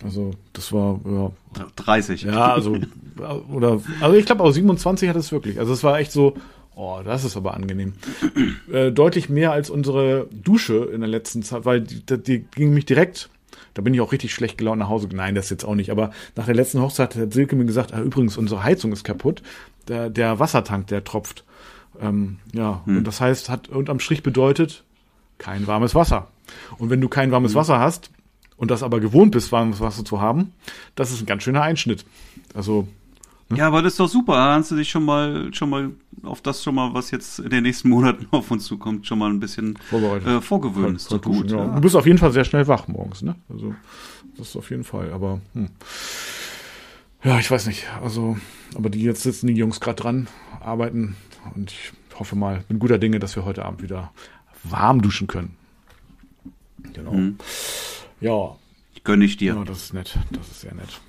Also das war ja 30. Ja, also oder also ich glaube auch 27 hat es wirklich. Also es war echt so, oh, das ist aber angenehm. äh, deutlich mehr als unsere Dusche in der letzten Zeit, weil die, die ging mich direkt da bin ich auch richtig schlecht gelaunt nach Hause. Nein, das jetzt auch nicht. Aber nach der letzten Hochzeit hat Silke mir gesagt, ah, übrigens, unsere Heizung ist kaputt. Der, der Wassertank, der tropft. Ähm, ja, hm. und das heißt, hat unterm Strich bedeutet, kein warmes Wasser. Und wenn du kein warmes mhm. Wasser hast und das aber gewohnt bist, warmes Wasser zu haben, das ist ein ganz schöner Einschnitt. Also Ne? Ja, aber das ist doch super. Hast du dich schon mal, schon mal auf das schon mal, was jetzt in den nächsten Monaten auf uns zukommt, schon mal ein bisschen äh, vorgewöhnt. Ist doch gut. Ja. Du bist auf jeden Fall sehr schnell wach morgens, ne? Also, das ist auf jeden Fall. Aber, hm. ja, ich weiß nicht. Also, aber die jetzt sitzen die Jungs gerade dran, arbeiten und ich hoffe mal, bin guter Dinge, dass wir heute Abend wieder warm duschen können. Genau. Mhm. Ja. Gönn ich dir. Ja, das ist nett. Das ist sehr nett.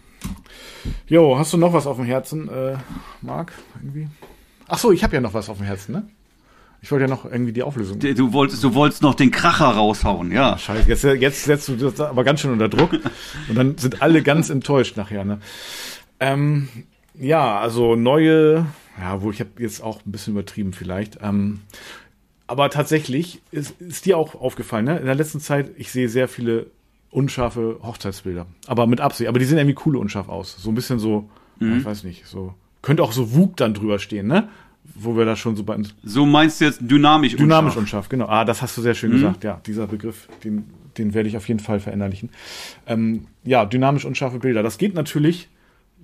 Jo, hast du noch was auf dem Herzen, äh, Marc? Irgendwie? Ach so, ich habe ja noch was auf dem Herzen, ne? Ich wollte ja noch irgendwie die Auflösung. Du wolltest, du wolltest noch den Kracher raushauen, ja. Scheiße, jetzt, jetzt setzt du das aber ganz schön unter Druck. und dann sind alle ganz enttäuscht nachher, ne? Ähm, ja, also neue, ja, wo ich habe jetzt auch ein bisschen übertrieben vielleicht. Ähm, aber tatsächlich ist, ist dir auch aufgefallen, ne? In der letzten Zeit, ich sehe sehr viele unscharfe Hochzeitsbilder. Aber mit Absicht. Aber die sehen irgendwie cool unscharf aus. So ein bisschen so, mhm. ich weiß nicht, so. Könnte auch so Wug dann drüber stehen, ne? Wo wir da schon so bei So meinst du jetzt dynamisch unscharf? Dynamisch unscharf, genau. Ah, das hast du sehr schön mhm. gesagt. Ja, dieser Begriff, den, den werde ich auf jeden Fall verinnerlichen. Ähm, ja, dynamisch unscharfe Bilder. Das geht natürlich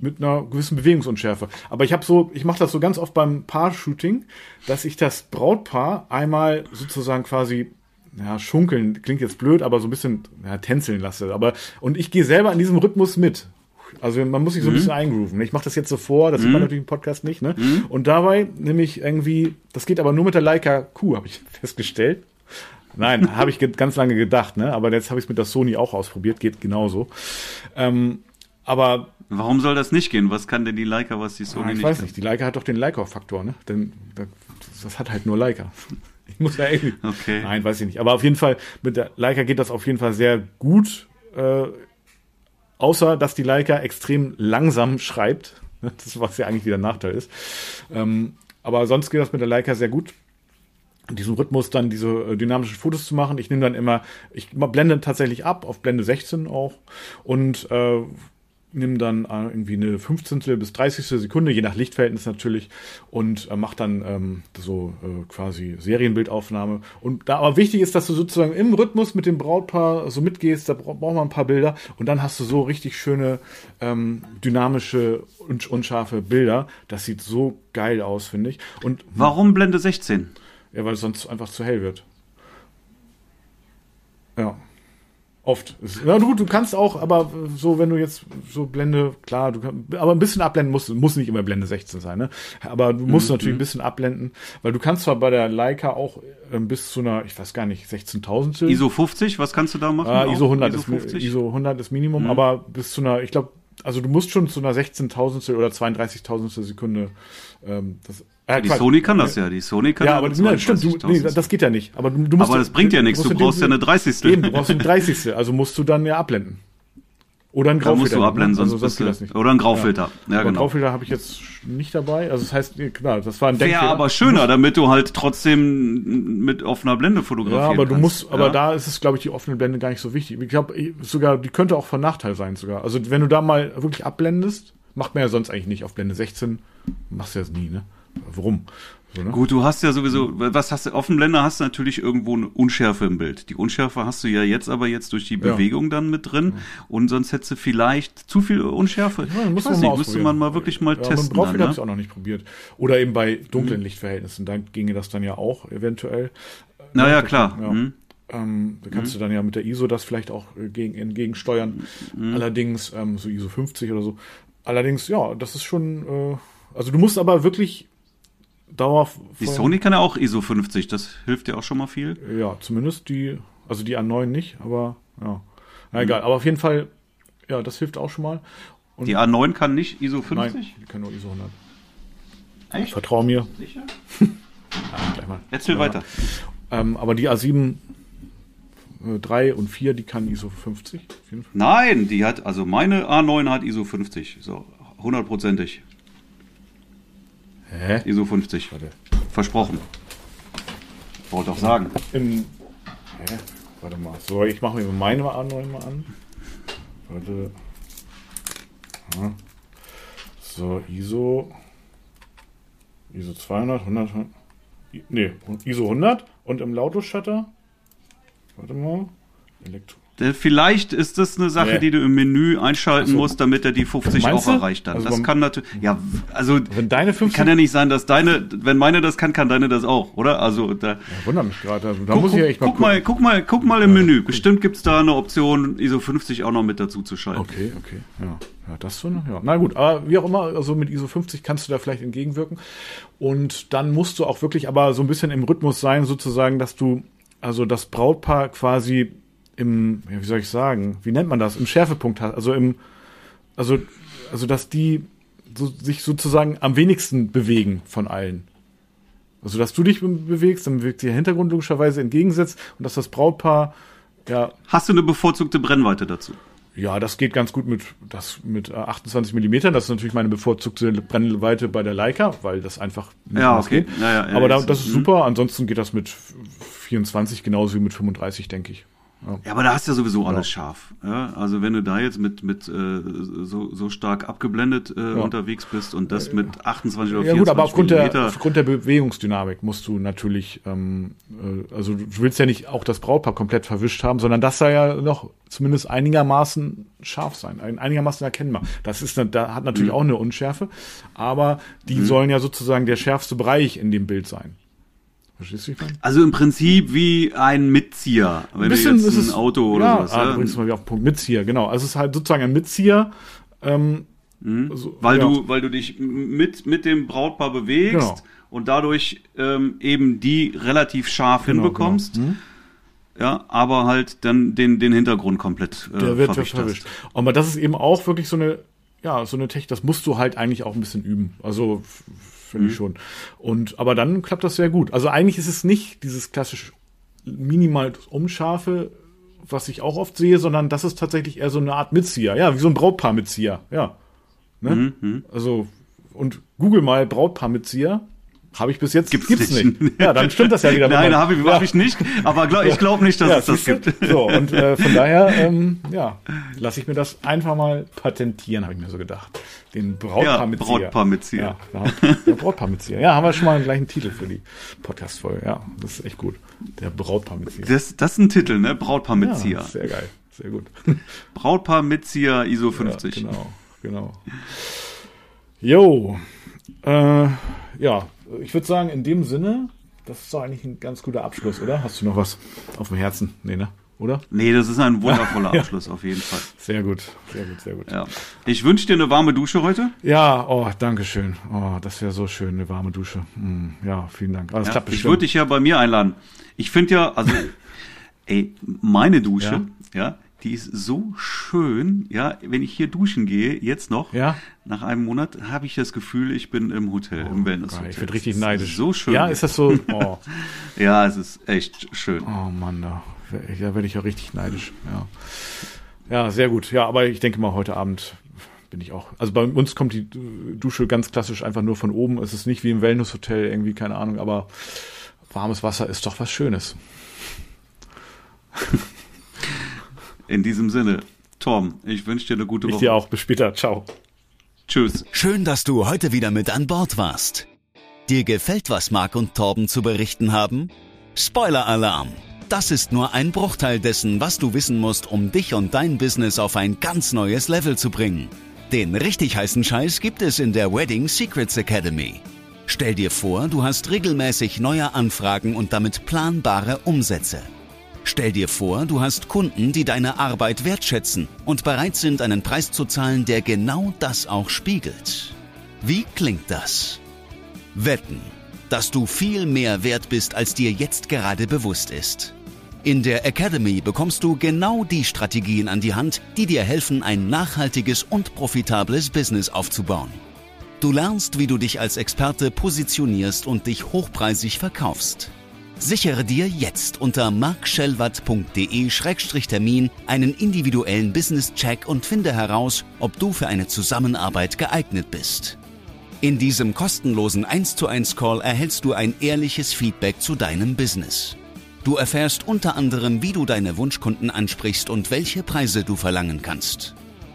mit einer gewissen Bewegungsunschärfe. Aber ich habe so, ich mache das so ganz oft beim Paar-Shooting, dass ich das Brautpaar einmal sozusagen quasi ja, schunkeln, klingt jetzt blöd, aber so ein bisschen ja, tänzeln lasse. Aber, und ich gehe selber an diesem Rhythmus mit. Also man muss sich so ein mhm. bisschen eingrooven. Ich mache das jetzt so vor, das mhm. sieht man mhm. natürlich im Podcast nicht. Ne? Mhm. Und dabei nämlich irgendwie, das geht aber nur mit der Leica Q, habe ich festgestellt. Nein, habe ich ganz lange gedacht, ne? aber jetzt habe ich es mit der Sony auch ausprobiert, geht genauso. Ähm, aber Warum soll das nicht gehen? Was kann denn die Leica, was die Sony ja, ich nicht Ich weiß nicht, die Leica hat doch den Leica-Faktor, ne? Denn das hat halt nur Leica. Ich muss ja irgendwie. Okay. Nein, weiß ich nicht. Aber auf jeden Fall, mit der Leica geht das auf jeden Fall sehr gut. Äh, außer, dass die Leica extrem langsam schreibt. Das ist, was ja eigentlich wieder ein Nachteil ist. Ähm, aber sonst geht das mit der Leica sehr gut diesen Rhythmus dann diese äh, dynamischen Fotos zu machen. Ich nehme dann immer, ich blende tatsächlich ab auf Blende 16 auch und äh, nimm dann äh, irgendwie eine 15. bis 30. Sekunde, je nach Lichtverhältnis natürlich, und äh, mach dann ähm, so äh, quasi Serienbildaufnahme. Und da aber wichtig ist, dass du sozusagen im Rhythmus mit dem Brautpaar so mitgehst, da braucht man ein paar Bilder und dann hast du so richtig schöne ähm, dynamische und unscharfe Bilder. Das sieht so geil aus, finde ich. Und warum Blende 16? Ja, weil es sonst einfach zu hell wird. Ja. Oft. Na gut, du kannst auch, aber so, wenn du jetzt so Blende, klar, du kannst, aber ein bisschen abblenden musst, muss nicht immer Blende 16 sein, ne? Aber du musst mhm. natürlich ein bisschen abblenden, weil du kannst zwar bei der Leica auch äh, bis zu einer, ich weiß gar nicht, 16.000. ISO 50, was kannst du da machen? Ah, ISO 100 ISO, ist, 50? ISO 100 ist Minimum, mhm. aber bis zu einer, ich glaube, also du musst schon zu einer 16.000 oder 32.000 Sekunde ähm, das äh, die Sony kann das ja, die Sony kann ja. aber ja, stimmt, du, nee, das geht ja nicht. Aber du, du musst aber das bringt ja nichts, du brauchst ja eine 30. Eben, du brauchst eine 30. Also musst du dann ja abblenden. Oder ein Graufilter. musst du abblenden, also, sonst geht das nicht. Oder ein Graufilter. Ja, ja genau. Graufilter habe ich jetzt nicht dabei. Also das heißt, klar, das war ein Denkfehler. Ja, aber schöner, damit du halt trotzdem mit offener Blende fotografieren Ja, aber du musst, aber da ist es, glaube ich, die offene Blende gar nicht so wichtig. Ich glaube, sogar, die könnte auch von Nachteil sein sogar. Also wenn du da mal wirklich abblendest, macht man ja sonst eigentlich nicht auf Blende 16, machst du ja nie, ne? Warum? So, ne? Gut, du hast ja sowieso, was hast du, Offenblender hast du natürlich irgendwo eine Unschärfe im Bild. Die Unschärfe hast du ja jetzt aber jetzt durch die Bewegung ja. dann mit drin und sonst hättest du vielleicht zu viel Unschärfe. Ja, muss man nicht, müsste man mal wirklich mal ja, testen. Mit ne? habe ich auch noch nicht probiert. Oder eben bei dunklen mhm. Lichtverhältnissen, da ginge das dann ja auch eventuell. Naja, klar. Ja. Mhm. Ähm, da kannst mhm. du dann ja mit der ISO das vielleicht auch äh, gegen, entgegensteuern. Mhm. Allerdings, ähm, so ISO 50 oder so. Allerdings, ja, das ist schon, äh, also du musst aber wirklich Dauer. Die Sony kann ja auch ISO 50, das hilft ja auch schon mal viel. Ja, zumindest die, also die A9 nicht, aber ja. Na egal, mhm. aber auf jeden Fall, ja, das hilft auch schon mal. Und die A9 kann nicht ISO 50? Nein, die kann nur ISO 100. Echt? Ich vertraue mir. Sicher? ja. Erzähl ja. weiter. Ähm, aber die A7 3 äh, und 4, die kann ISO 50. Nein, die hat, also meine A9 hat ISO 50, so hundertprozentig. Hä? ISO 50. Warte. Versprochen. Wollte auch sagen. Im, hä? Warte mal. So, ich mache mir meine A9 mal an. Warte. Ja. So, ISO. ISO 200, 100. Nee, ISO 100 und im Lauto-Shutter Warte mal. Elektro. Vielleicht ist das eine Sache, nee. die du im Menü einschalten so. musst, damit er die 50 auch erreicht dann. Also das kann natürlich, ja, also, wenn deine 50 kann ja nicht sein, dass deine, wenn meine das kann, kann deine das auch, oder? Also, da. Ja, wundert mich gerade. Also, da guck, muss ich ja echt mal guck mal, guck mal, guck mal im Menü. Bestimmt gibt's da eine Option, ISO 50 auch noch mit dazu zu schalten. Okay, okay, ja. Ja, das so, ja. Na gut, aber wie auch immer, also mit ISO 50 kannst du da vielleicht entgegenwirken. Und dann musst du auch wirklich aber so ein bisschen im Rhythmus sein, sozusagen, dass du, also das Brautpaar quasi im, ja, wie soll ich sagen, wie nennt man das, im Schärfepunkt hat, also im, also, also dass die so, sich sozusagen am wenigsten bewegen von allen. Also dass du dich bewegst, dann bewegt sich der Hintergrund logischerweise entgegensetzt und dass das Brautpaar ja. Hast du eine bevorzugte Brennweite dazu? Ja, das geht ganz gut mit, das mit 28 äh, Millimetern. Das ist natürlich meine bevorzugte Brennweite bei der Leica, weil das einfach nicht ja, okay. geht. Ja, ja, Aber da, das ist super. Ansonsten geht das mit 24 genauso wie mit 35, denke ich. Ja. aber da hast du ja sowieso alles ja. scharf. Ja? Also wenn du da jetzt mit, mit äh, so, so stark abgeblendet äh, ja. unterwegs bist und das mit 28 oder 24 Ja gut, aber aufgrund der, aufgrund der Bewegungsdynamik musst du natürlich, ähm, äh, also du willst ja nicht auch das Brautpaar komplett verwischt haben, sondern das soll ja noch zumindest einigermaßen scharf sein, einigermaßen erkennbar. Das ist, da hat natürlich mhm. auch eine Unschärfe, aber die mhm. sollen ja sozusagen der schärfste Bereich in dem Bild sein. Verstehst du, ich meine? Also im Prinzip wie ein Mitzieher, wenn ein bisschen, du jetzt ein Auto oder ja, sowas. Ah, ja, du bringst mal wieder auf den Punkt. Mitzieher, genau. Also es ist halt sozusagen ein Mitzieher. Ähm, mhm. also, weil ja. du, weil du dich mit, mit dem Brautpaar bewegst genau. und dadurch ähm, eben die relativ scharf genau, hinbekommst. Genau. Mhm. Ja, aber halt dann den, den Hintergrund komplett äh, Der wird verwischt. verwischt. Aber das ist eben auch wirklich so eine, ja, so eine Technik, das musst du halt eigentlich auch ein bisschen üben. Also finde mhm. ich schon. Und, aber dann klappt das sehr gut. Also eigentlich ist es nicht dieses klassische minimal umscharfe, was ich auch oft sehe, sondern das ist tatsächlich eher so eine Art Mitzieher. Ja, wie so ein Brautpaar-Mitzieher. Ja. Ne? Mhm. mhm. Also, und google mal Brautpaar-Mitzieher habe ich bis jetzt gibt's, gibt's nicht. nicht. Ja, dann stimmt das ja wieder. Nein, habe ich, ja. hab ich nicht. Aber glaub, ich glaube nicht, dass ja, es das gibt. So und äh, von daher, ähm, ja, lasse ich mir das einfach mal patentieren, habe ich mir so gedacht. Den Brautpaar-Mitzieher. Ja, Brautpaar-Mitzieher. Ja, der Brautpaar-Mitzieher. Ja, haben wir schon mal einen gleichen Titel für die Podcast-Folge. Ja, das ist echt gut. Der Brautpaar-Mitzieher. Das, das ist ein Titel, ne? Brautpaar-Mitzieher. Ja, sehr geil. Sehr gut. Brautpaar-Mitzieher ISO 50. Ja, genau, genau. Jo. Äh, ja, ich würde sagen, in dem Sinne, das ist doch eigentlich ein ganz guter Abschluss, oder? Hast du noch was auf dem Herzen? Nee, ne? Oder? Nee, das ist ein wundervoller Abschluss auf jeden Fall. Sehr gut, sehr gut, sehr gut. Ja. Ich wünsche dir eine warme Dusche heute. Ja, oh, danke schön. Oh, das wäre so schön, eine warme Dusche. Hm, ja, vielen Dank. Also, ja, ich würde dich ja bei mir einladen. Ich finde ja, also, ey, meine Dusche, ja die ist so schön, ja, wenn ich hier duschen gehe, jetzt noch, ja? nach einem Monat, habe ich das Gefühl, ich bin im Hotel, oh, im Wellness-Hotel. Ich werde richtig neidisch. So schön. Ja, ist das so? Oh. ja, es ist echt schön. Oh Mann, da, da werde ich ja richtig neidisch, ja. Ja, sehr gut. Ja, aber ich denke mal, heute Abend bin ich auch. Also bei uns kommt die Dusche ganz klassisch einfach nur von oben. Es ist nicht wie im Wellness-Hotel irgendwie, keine Ahnung, aber warmes Wasser ist doch was Schönes. In diesem Sinne, Tom, ich wünsche dir eine gute Woche. Ich dir auch. Bis später. Ciao. Tschüss. Schön, dass du heute wieder mit an Bord warst. Dir gefällt, was Marc und Torben zu berichten haben? Spoiler-Alarm! Das ist nur ein Bruchteil dessen, was du wissen musst, um dich und dein Business auf ein ganz neues Level zu bringen. Den richtig heißen Scheiß gibt es in der Wedding Secrets Academy. Stell dir vor, du hast regelmäßig neue Anfragen und damit planbare Umsätze. Stell dir vor, du hast Kunden, die deine Arbeit wertschätzen und bereit sind, einen Preis zu zahlen, der genau das auch spiegelt. Wie klingt das? Wetten, dass du viel mehr wert bist, als dir jetzt gerade bewusst ist. In der Academy bekommst du genau die Strategien an die Hand, die dir helfen, ein nachhaltiges und profitables Business aufzubauen. Du lernst, wie du dich als Experte positionierst und dich hochpreisig verkaufst. Sichere dir jetzt unter markschellwatt.de-termin einen individuellen Business-Check und finde heraus, ob du für eine Zusammenarbeit geeignet bist. In diesem kostenlosen 1 zu 1 Call erhältst du ein ehrliches Feedback zu deinem Business. Du erfährst unter anderem, wie du deine Wunschkunden ansprichst und welche Preise du verlangen kannst.